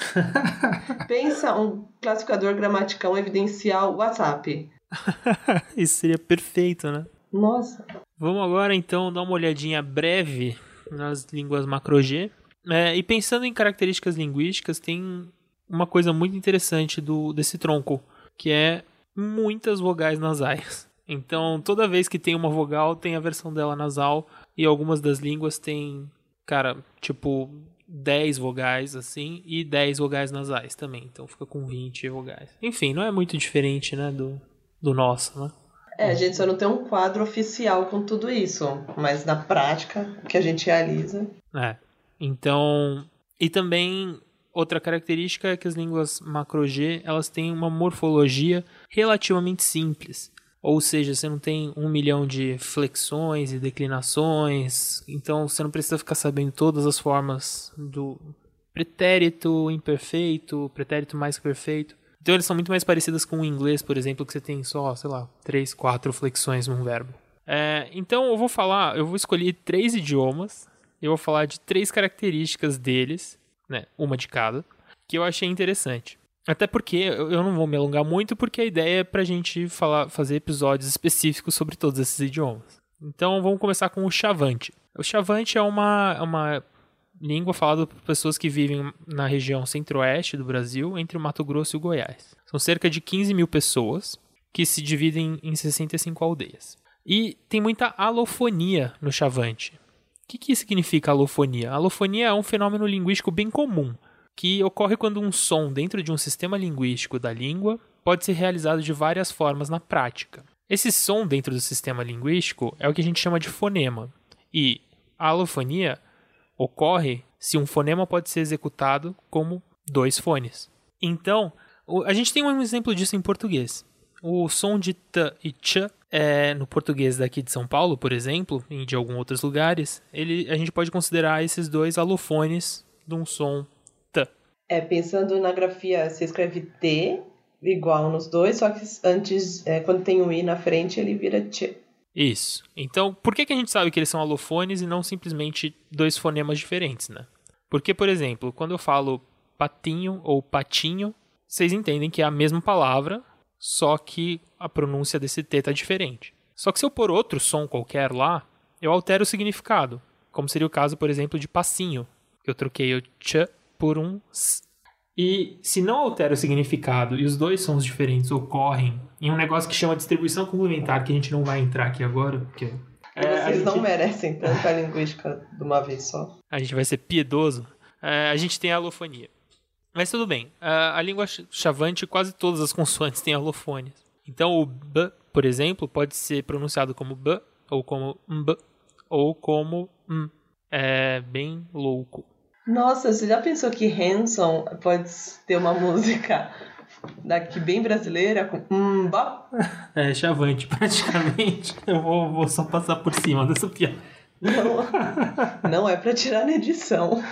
Speaker 1: Pensa um classificador gramatical evidencial WhatsApp.
Speaker 2: isso seria perfeito, né?
Speaker 1: Nossa.
Speaker 2: Vamos agora então dar uma olhadinha breve nas línguas macro-G. É, e pensando em características linguísticas, tem uma coisa muito interessante do, desse tronco, que é muitas vogais nasais. Então, toda vez que tem uma vogal, tem a versão dela nasal e algumas das línguas têm, cara, tipo 10 vogais assim e 10 vogais nasais também. Então fica com 20 vogais. Enfim, não é muito diferente, né, do, do nosso, né?
Speaker 1: É, a gente só não tem um quadro oficial com tudo isso, mas na prática, o que a gente realiza.
Speaker 2: É. Então, e também outra característica é que as línguas macro-G, elas têm uma morfologia relativamente simples. Ou seja, você não tem um milhão de flexões e declinações, então você não precisa ficar sabendo todas as formas do pretérito imperfeito, pretérito mais que perfeito. Então eles são muito mais parecidas com o inglês, por exemplo, que você tem só, sei lá, três, quatro flexões num verbo. É, então eu vou falar, eu vou escolher três idiomas, eu vou falar de três características deles, né, uma de cada, que eu achei interessante. Até porque eu não vou me alongar muito, porque a ideia é pra gente falar, fazer episódios específicos sobre todos esses idiomas. Então vamos começar com o Chavante. O Chavante é uma, é uma língua falada por pessoas que vivem na região centro-oeste do Brasil, entre o Mato Grosso e o Goiás. São cerca de 15 mil pessoas que se dividem em 65 aldeias. E tem muita alofonia no Chavante. O que, que significa alofonia? A alofonia é um fenômeno linguístico bem comum que ocorre quando um som dentro de um sistema linguístico da língua pode ser realizado de várias formas na prática. Esse som dentro do sistema linguístico é o que a gente chama de fonema. E, a alofonia ocorre se um fonema pode ser executado como dois fones. Então, a gente tem um exemplo disso em português. O som de t e ch é, no português daqui de São Paulo, por exemplo, e de alguns outros lugares, ele, a gente pode considerar esses dois alofones de um som.
Speaker 1: É, pensando na grafia, você escreve t igual nos dois, só que antes, é, quando tem um i na frente, ele vira ch.
Speaker 2: Isso. Então, por que, que a gente sabe que eles são alofones e não simplesmente dois fonemas diferentes, né? Porque, por exemplo, quando eu falo patinho ou patinho, vocês entendem que é a mesma palavra, só que a pronúncia desse T tá diferente. Só que se eu pôr outro som qualquer lá, eu altero o significado, como seria o caso, por exemplo, de passinho, eu troquei o ch por um s. E se não altera o significado e os dois sons diferentes ocorrem em um negócio que chama distribuição complementar, que a gente não vai entrar aqui agora, porque.
Speaker 1: É, Vocês gente... não merecem tanta linguística de uma vez só.
Speaker 2: A gente vai ser piedoso. É, a gente tem a alofonia. Mas tudo bem. A, a língua chavante, quase todas as consoantes têm alofonias. Então o b, por exemplo, pode ser pronunciado como b, ou como mb, ou como m. É bem louco.
Speaker 1: Nossa, você já pensou que Hanson pode ter uma música daqui bem brasileira com mba?
Speaker 2: É, chavante, praticamente. Eu vou, vou só passar por cima dessa piada.
Speaker 1: Não, não é para tirar na edição.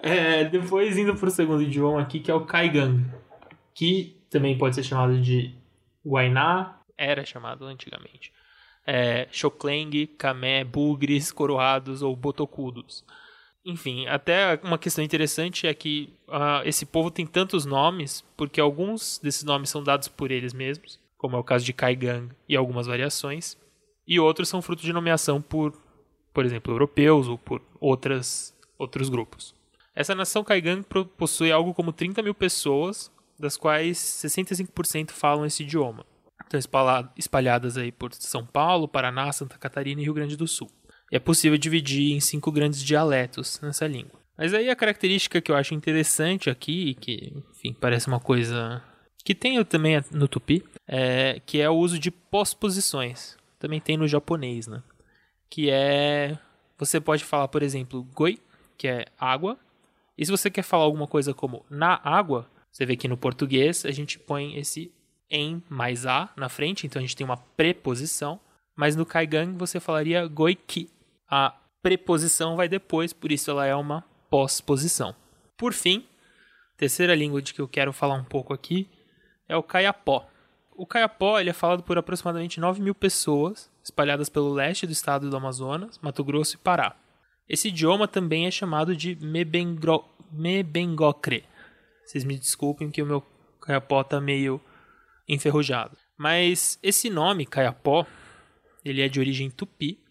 Speaker 2: É, depois indo para o segundo idioma aqui, que é o Kaigang, que também pode ser chamado de Guainá, era chamado antigamente. É, Xokleng, Camé, Bugres, Coroados ou Botocudos. Enfim, até uma questão interessante é que uh, esse povo tem tantos nomes porque alguns desses nomes são dados por eles mesmos, como é o caso de Kaigang e algumas variações, e outros são fruto de nomeação por, por exemplo, europeus ou por outras, outros grupos. Essa nação Kaigang possui algo como 30 mil pessoas, das quais 65% falam esse idioma. Estão espalhadas aí por São Paulo, Paraná, Santa Catarina e Rio Grande do Sul. É possível dividir em cinco grandes dialetos nessa língua. Mas aí a característica que eu acho interessante aqui, que enfim, parece uma coisa que tem também no tupi, é que é o uso de pós-posições. Também tem no japonês, né? Que é você pode falar, por exemplo, goi, que é água. E se você quer falar alguma coisa como na água, você vê que no português a gente põe esse em mais a na frente, então a gente tem uma preposição. Mas no Kaigang você falaria goiki, a preposição vai depois, por isso ela é uma pós-posição. Por fim, terceira língua de que eu quero falar um pouco aqui é o Kayapó. O Kayapó ele é falado por aproximadamente 9 mil pessoas, espalhadas pelo leste do estado do Amazonas, Mato Grosso e Pará. Esse idioma também é chamado de Mebengro... Mebengocre. Vocês me desculpem que o meu Kayapó está meio enferrujado. Mas esse nome, Kayapó, ele é de origem tupi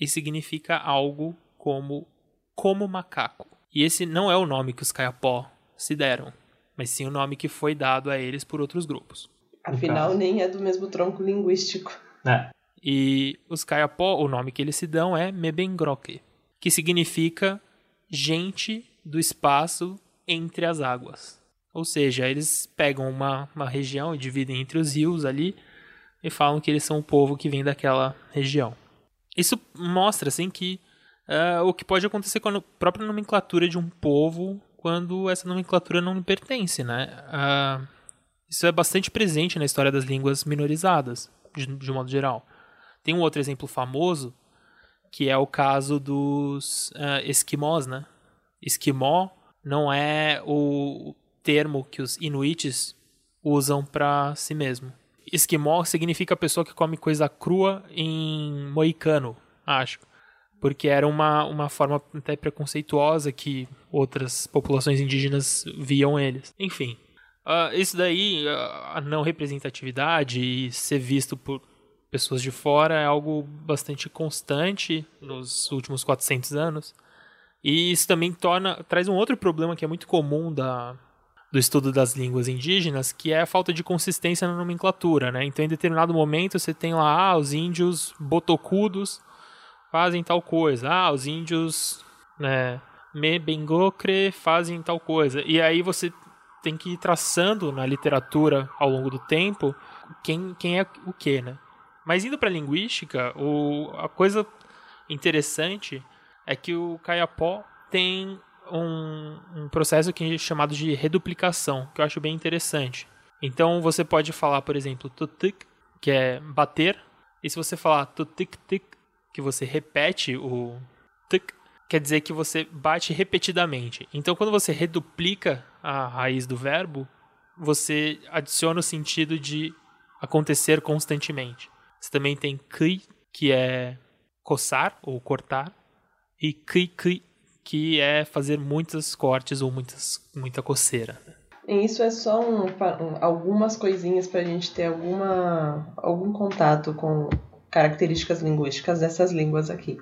Speaker 2: e significa algo como como macaco. E esse não é o nome que os Kayapó se deram, mas sim o nome que foi dado a eles por outros grupos.
Speaker 1: Afinal, nem é do mesmo tronco linguístico.
Speaker 2: É. E os Kayapó, o nome que eles se dão é Mebengroke, que significa gente do espaço entre as águas. Ou seja, eles pegam uma, uma região e dividem entre os rios ali e falam que eles são o povo que vem daquela região. Isso mostra assim que uh, o que pode acontecer com a própria nomenclatura de um povo quando essa nomenclatura não lhe pertence, né? Uh, isso é bastante presente na história das línguas minorizadas, de, de um modo geral. Tem um outro exemplo famoso, que é o caso dos uh, esquimós, né? Esquimó não é o termo que os inuites usam para si mesmo. Esquimó significa pessoa que come coisa crua em moicano, acho. Porque era uma, uma forma até preconceituosa que outras populações indígenas viam eles. Enfim, uh, isso daí, uh, a não representatividade e ser visto por pessoas de fora é algo bastante constante nos últimos 400 anos. E isso também torna, traz um outro problema que é muito comum da, do estudo das línguas indígenas, que é a falta de consistência na nomenclatura, né? Então, em determinado momento, você tem lá, ah, os índios botocudos fazem tal coisa, ah, os índios, né, Mebengocre fazem tal coisa. E aí você tem que ir traçando na literatura ao longo do tempo quem, quem é o que, né? Mas indo para a linguística, o, a coisa interessante é que o Kayapó tem um, um processo que é chamado de reduplicação, que eu acho bem interessante. Então você pode falar, por exemplo, tutik, que é bater, e se você falar tutik tik, que você repete o tik, quer dizer que você bate repetidamente. Então quando você reduplica a raiz do verbo, você adiciona o sentido de acontecer constantemente. Você também tem kri, que é coçar ou cortar, e kri kri, que é fazer muitos cortes ou muitas, muita coceira.
Speaker 1: Isso é só um, algumas coisinhas para a gente ter alguma, algum contato com características linguísticas dessas línguas aqui.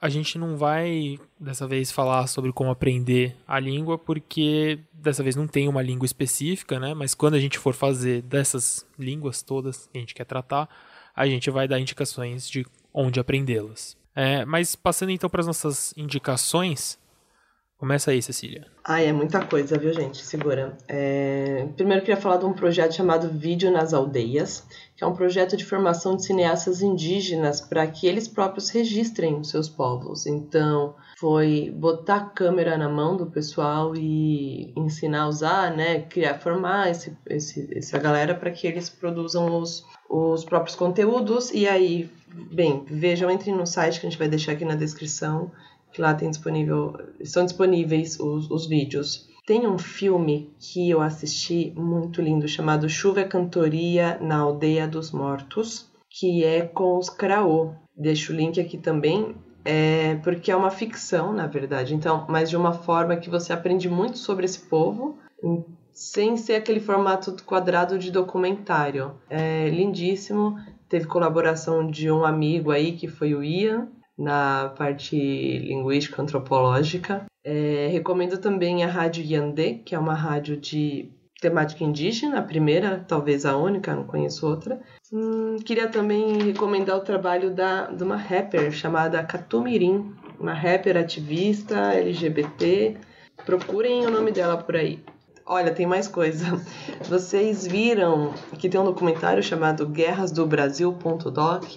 Speaker 2: A gente não vai dessa vez falar sobre como aprender a língua, porque dessa vez não tem uma língua específica, né? Mas quando a gente for fazer dessas línguas todas que a gente quer tratar, a gente vai dar indicações de onde aprendê-las. É, mas passando então para as nossas indicações, Começa aí, Cecília.
Speaker 1: Ai, é muita coisa, viu, gente? Segura. É... Primeiro, eu queria falar de um projeto chamado Vídeo nas Aldeias, que é um projeto de formação de cineastas indígenas para que eles próprios registrem os seus povos. Então, foi botar a câmera na mão do pessoal e ensinar a usar, né? Criar, formar esse, esse, essa galera para que eles produzam os, os próprios conteúdos. E aí, bem, vejam, entrem no site que a gente vai deixar aqui na descrição que lá tem disponível, estão disponíveis os, os vídeos. Tem um filme que eu assisti muito lindo chamado Chuva é Cantoria na Aldeia dos Mortos, que é com os Craô. Deixo o link aqui também, é porque é uma ficção, na verdade, então, mas de uma forma que você aprende muito sobre esse povo, sem ser aquele formato quadrado de documentário. É lindíssimo. Teve colaboração de um amigo aí que foi o Ian, na parte linguística antropológica. É, recomendo também a Rádio Yandé, que é uma rádio de temática indígena, a primeira, talvez a única, não conheço outra. Hum, queria também recomendar o trabalho da, de uma rapper chamada Katumirim, uma rapper ativista LGBT. Procurem o nome dela por aí. Olha, tem mais coisa. Vocês viram que tem um documentário chamado Guerras do Brasil.doc?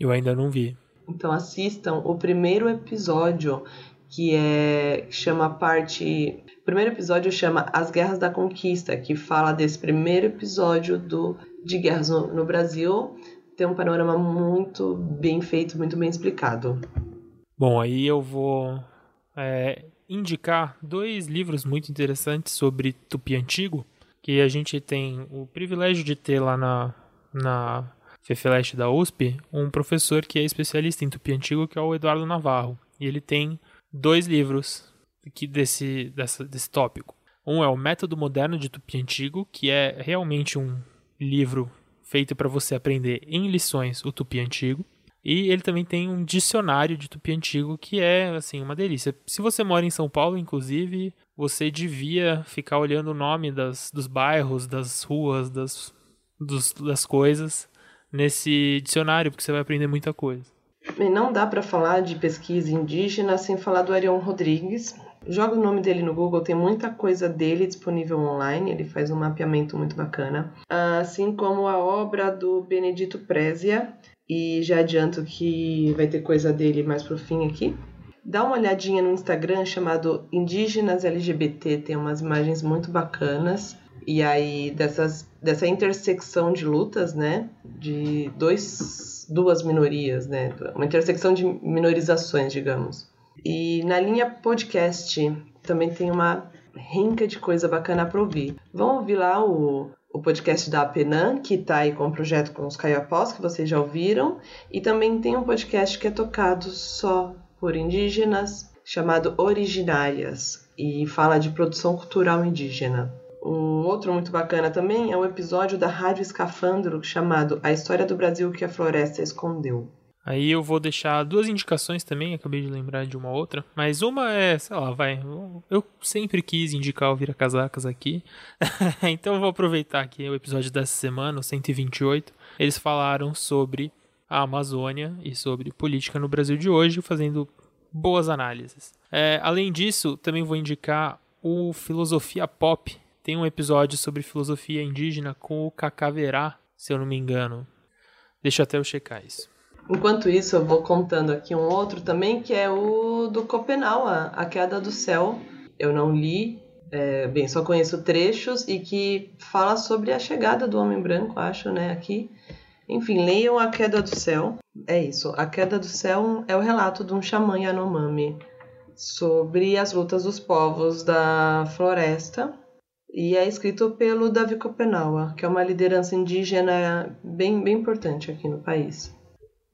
Speaker 2: Eu ainda não vi.
Speaker 1: Então assistam o primeiro episódio, que é chama parte. O primeiro episódio chama As Guerras da Conquista, que fala desse primeiro episódio do de guerras no, no Brasil. Tem um panorama muito bem feito, muito bem explicado.
Speaker 2: Bom, aí eu vou é, indicar dois livros muito interessantes sobre Tupi Antigo, que a gente tem o privilégio de ter lá na, na FEFELESTE da USP, um professor que é especialista em tupi antigo, que é o Eduardo Navarro. E ele tem dois livros aqui desse, dessa, desse tópico. Um é o Método Moderno de Tupi Antigo, que é realmente um livro feito para você aprender em lições o tupi antigo. E ele também tem um dicionário de tupi antigo que é assim uma delícia. Se você mora em São Paulo, inclusive, você devia ficar olhando o nome das, dos bairros, das ruas, das, dos, das coisas nesse dicionário, porque você vai aprender muita coisa.
Speaker 1: E não dá para falar de pesquisa indígena sem falar do Arion Rodrigues. Joga o nome dele no Google, tem muita coisa dele disponível online, ele faz um mapeamento muito bacana. Assim como a obra do Benedito Prezia, e já adianto que vai ter coisa dele mais pro fim aqui. Dá uma olhadinha no Instagram chamado Indígenas LGBT, tem umas imagens muito bacanas. E aí, dessas, dessa intersecção de lutas, né? De dois, duas minorias, né? Uma intersecção de minorizações, digamos. E na linha podcast também tem uma rinca de coisa bacana para ouvir. Vão ouvir lá o, o podcast da Apenan, que está aí com o projeto com os caiapós, que vocês já ouviram. E também tem um podcast que é tocado só por indígenas, chamado Originárias, e fala de produção cultural indígena. Um outro muito bacana também é o episódio da Rádio Escafandro chamado A História do Brasil que a Floresta Escondeu.
Speaker 2: Aí eu vou deixar duas indicações também, acabei de lembrar de uma outra. Mas uma é, sei lá, vai. Eu sempre quis indicar o Vira Casacas aqui. então eu vou aproveitar aqui o episódio dessa semana, o 128. Eles falaram sobre a Amazônia e sobre política no Brasil de hoje, fazendo boas análises. É, além disso, também vou indicar o Filosofia Pop. Tem um episódio sobre filosofia indígena com o Cacaverá, se eu não me engano. Deixa até eu checar isso.
Speaker 1: Enquanto isso, eu vou contando aqui um outro também, que é o do Copenau, A Queda do Céu. Eu não li, é, bem, só conheço trechos e que fala sobre a chegada do homem branco, acho, né, aqui. Enfim, leiam A Queda do Céu. É isso, A Queda do Céu é o relato de um xamã Yanomami sobre as lutas dos povos da floresta e é escrito pelo Davi Copenaua, que é uma liderança indígena bem, bem importante aqui no país.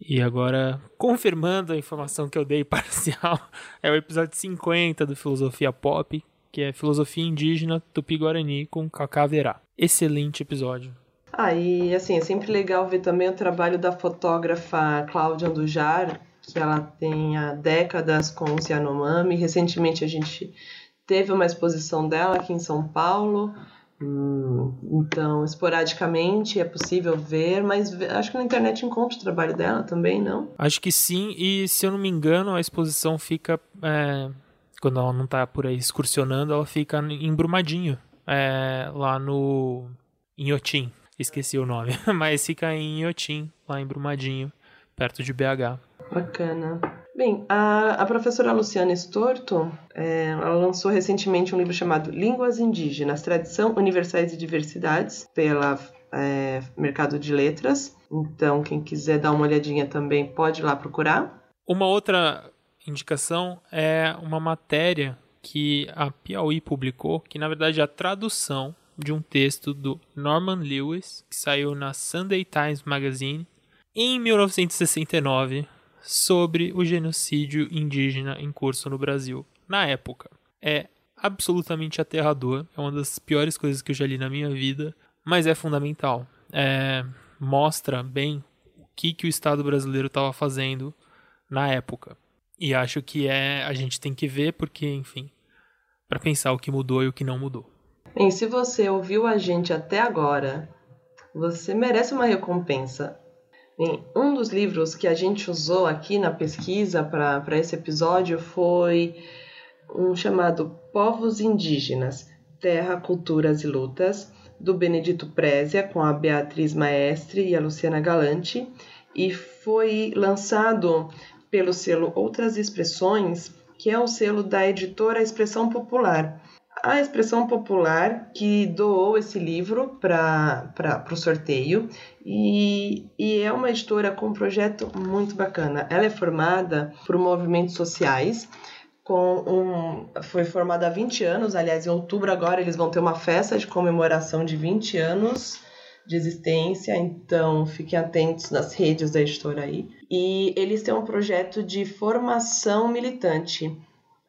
Speaker 2: E agora, confirmando a informação que eu dei parcial, é o episódio 50 do Filosofia Pop, que é Filosofia Indígena Tupi-Guarani com Cacaverá. Excelente episódio.
Speaker 1: Ah, e assim, é sempre legal ver também o trabalho da fotógrafa Cláudia Andujar, que ela tem há décadas com o Yanomami. Recentemente a gente teve uma exposição dela aqui em São Paulo. Hum, então, esporadicamente é possível ver, mas acho que na internet encontra o trabalho dela também, não?
Speaker 2: Acho que sim, e se eu não me engano, a exposição fica. É, quando ela não está por aí excursionando, ela fica em Brumadinho, é, lá no. em Otim. Esqueci o nome, mas fica em Inhotim, lá em Brumadinho, perto de BH.
Speaker 1: Bacana. Bem, a, a professora Luciana Estorto, é, ela lançou recentemente um livro chamado Línguas Indígenas, Tradição, Universais e Diversidades, pela é, Mercado de Letras. Então, quem quiser dar uma olhadinha também pode ir lá procurar.
Speaker 2: Uma outra indicação é uma matéria que a Piauí publicou, que na verdade é a tradução de um texto do Norman Lewis, que saiu na Sunday Times Magazine em 1969, sobre o genocídio indígena em curso no Brasil, na época. É absolutamente aterrador, é uma das piores coisas que eu já li na minha vida, mas é fundamental. É, mostra bem o que, que o Estado brasileiro estava fazendo na época. E acho que é a gente tem que ver porque, enfim, para pensar o que mudou e o que não mudou.
Speaker 1: Bem, se você ouviu a gente até agora, você merece uma recompensa. Um dos livros que a gente usou aqui na pesquisa para esse episódio foi um chamado Povos Indígenas, Terra, Culturas e Lutas, do Benedito Prézia, com a Beatriz Maestre e a Luciana Galante, e foi lançado pelo selo Outras Expressões, que é o selo da editora Expressão Popular. A expressão popular que doou esse livro para o sorteio e, e é uma editora com um projeto muito bacana. Ela é formada por movimentos sociais com um, foi formada há 20 anos, aliás, em outubro agora eles vão ter uma festa de comemoração de 20 anos de existência, então fiquem atentos nas redes da editora aí. E eles têm um projeto de formação militante.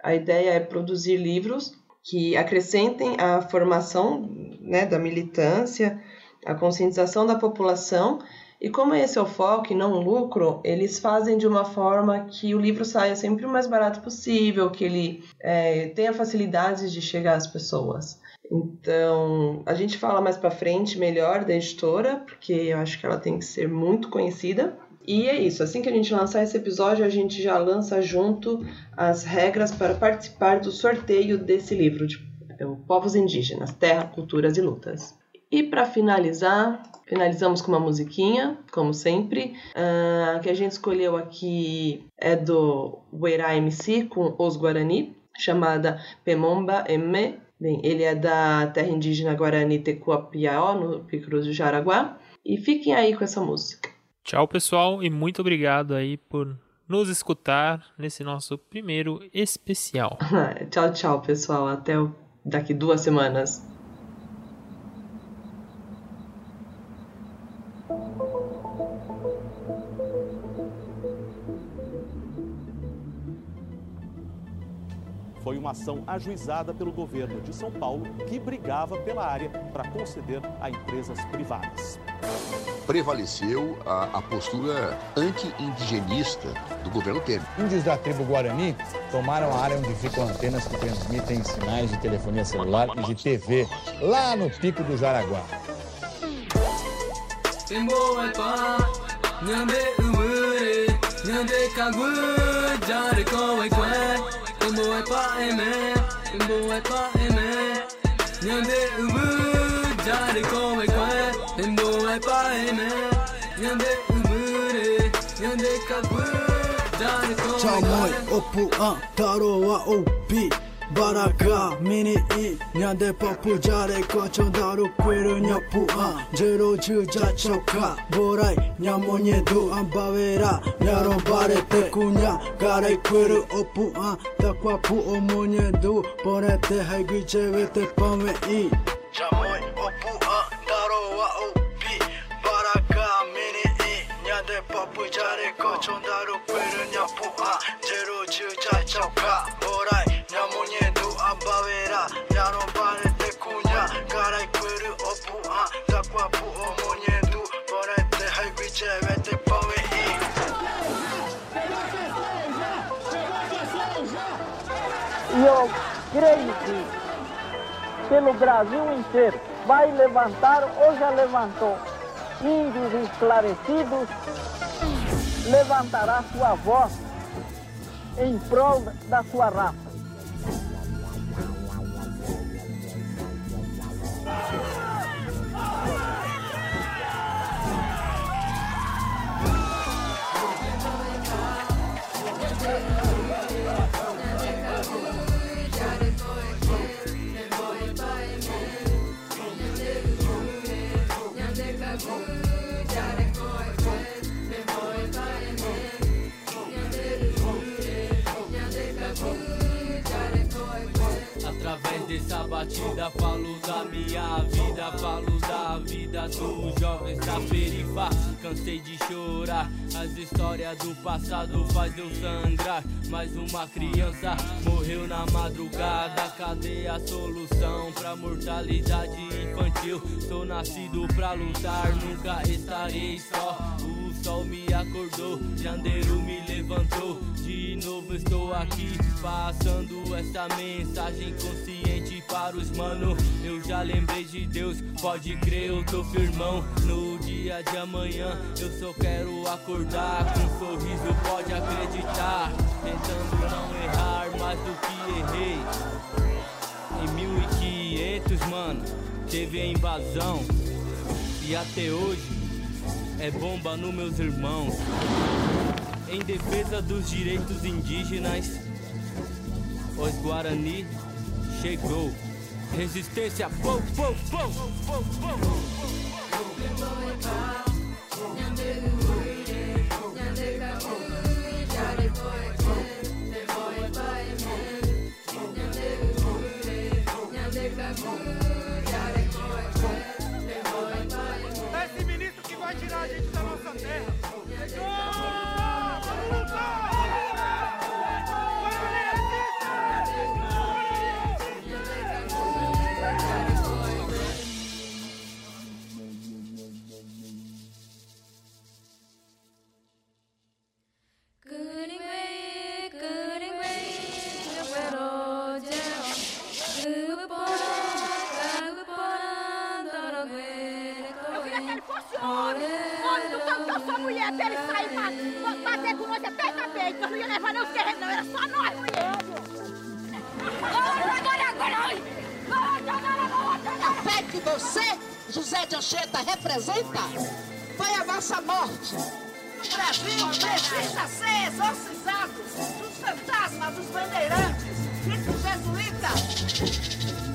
Speaker 1: A ideia é produzir livros que acrescentem a formação né, da militância, a conscientização da população. E como esse é o foco e não o lucro, eles fazem de uma forma que o livro saia sempre o mais barato possível, que ele é, tenha facilidades de chegar às pessoas. Então, a gente fala mais para frente melhor da editora, porque eu acho que ela tem que ser muito conhecida. E é isso, assim que a gente lançar esse episódio, a gente já lança junto as regras para participar do sorteio desse livro de é, Povos Indígenas, Terra, Culturas e Lutas. E para finalizar, finalizamos com uma musiquinha, como sempre. Uh, que a gente escolheu aqui é do Weirá MC com Os Guarani, chamada Pemomba Emme. Bem, ele é da terra indígena Guarani Tecuapiaó, no Picruz do Jaraguá. E fiquem aí com essa música.
Speaker 2: Tchau, pessoal, e muito obrigado aí por nos escutar nesse nosso primeiro especial.
Speaker 1: tchau, tchau, pessoal. Até daqui duas semanas.
Speaker 6: Uma ação ajuizada pelo governo de São Paulo que brigava pela área para conceder a empresas privadas.
Speaker 7: prevaleceu a, a postura anti-indigenista do governo Temer.
Speaker 8: Índios da tribo Guarani tomaram a área onde ficam antenas que transmitem sinais de telefonia celular e de TV, lá no Pico do Jaraguá.
Speaker 9: boy
Speaker 10: pas aimé, un boy pas aimé. Y'en des ubus, j'allais comme et un boy pas aimé. Y'en des ubus, y'en des cabus, j'allais comme et quoi. Moi,
Speaker 9: opu, un, taro wa, obi. バラが見にいいにゃでポップじゃれこちょだるくいるにゃぷあジェロ十じゃちのかぼらいにゃもにえどあんばべらにゃろばれてくにゃがらいくいるおぷあたくわぷおもにえどぼれては
Speaker 11: いぐいち
Speaker 9: えべてぱんえいじゃもいおぷあだろわおぴバラが見にいいにゃでポップじゃれこちょだるくいるにゃぷあジェロ十じゃちのか
Speaker 11: pelo Brasil inteiro vai levantar ou já levantou índios esclarecidos, levantará sua voz em prol da sua raça.
Speaker 10: Batida falo da minha vida Falo da vida dos jovens da perifa Cansei de chorar As histórias do passado faz eu sangrar. Mais uma criança morreu na madrugada. Cadê a solução pra mortalidade infantil? Sou nascido pra lutar, nunca estarei só sol me acordou, Jandeiro me levantou. De novo estou aqui passando essa mensagem consciente para os mano. Eu já lembrei de Deus, pode crer eu tô firmão. No dia de amanhã eu só quero acordar. Com um sorriso pode acreditar. Tentando não errar mais do que errei. Em 1500 mano, teve a invasão. E até hoje é bomba nos meus irmãos. Em defesa dos direitos indígenas, os Guarani chegou. Resistência, pou, pou, pou, pou, pou.
Speaker 12: Esse
Speaker 13: bater com nós é peito a peito. Nós não ia levar nem os guerreiros, não, era só nós, mulher. Agora, agora,
Speaker 14: A fé que você, José de Anchieta, representa foi a nossa morte.
Speaker 13: O Brasil precisa ser exorcizado dos fantasmas dos bandeirantes e dos jesuítas.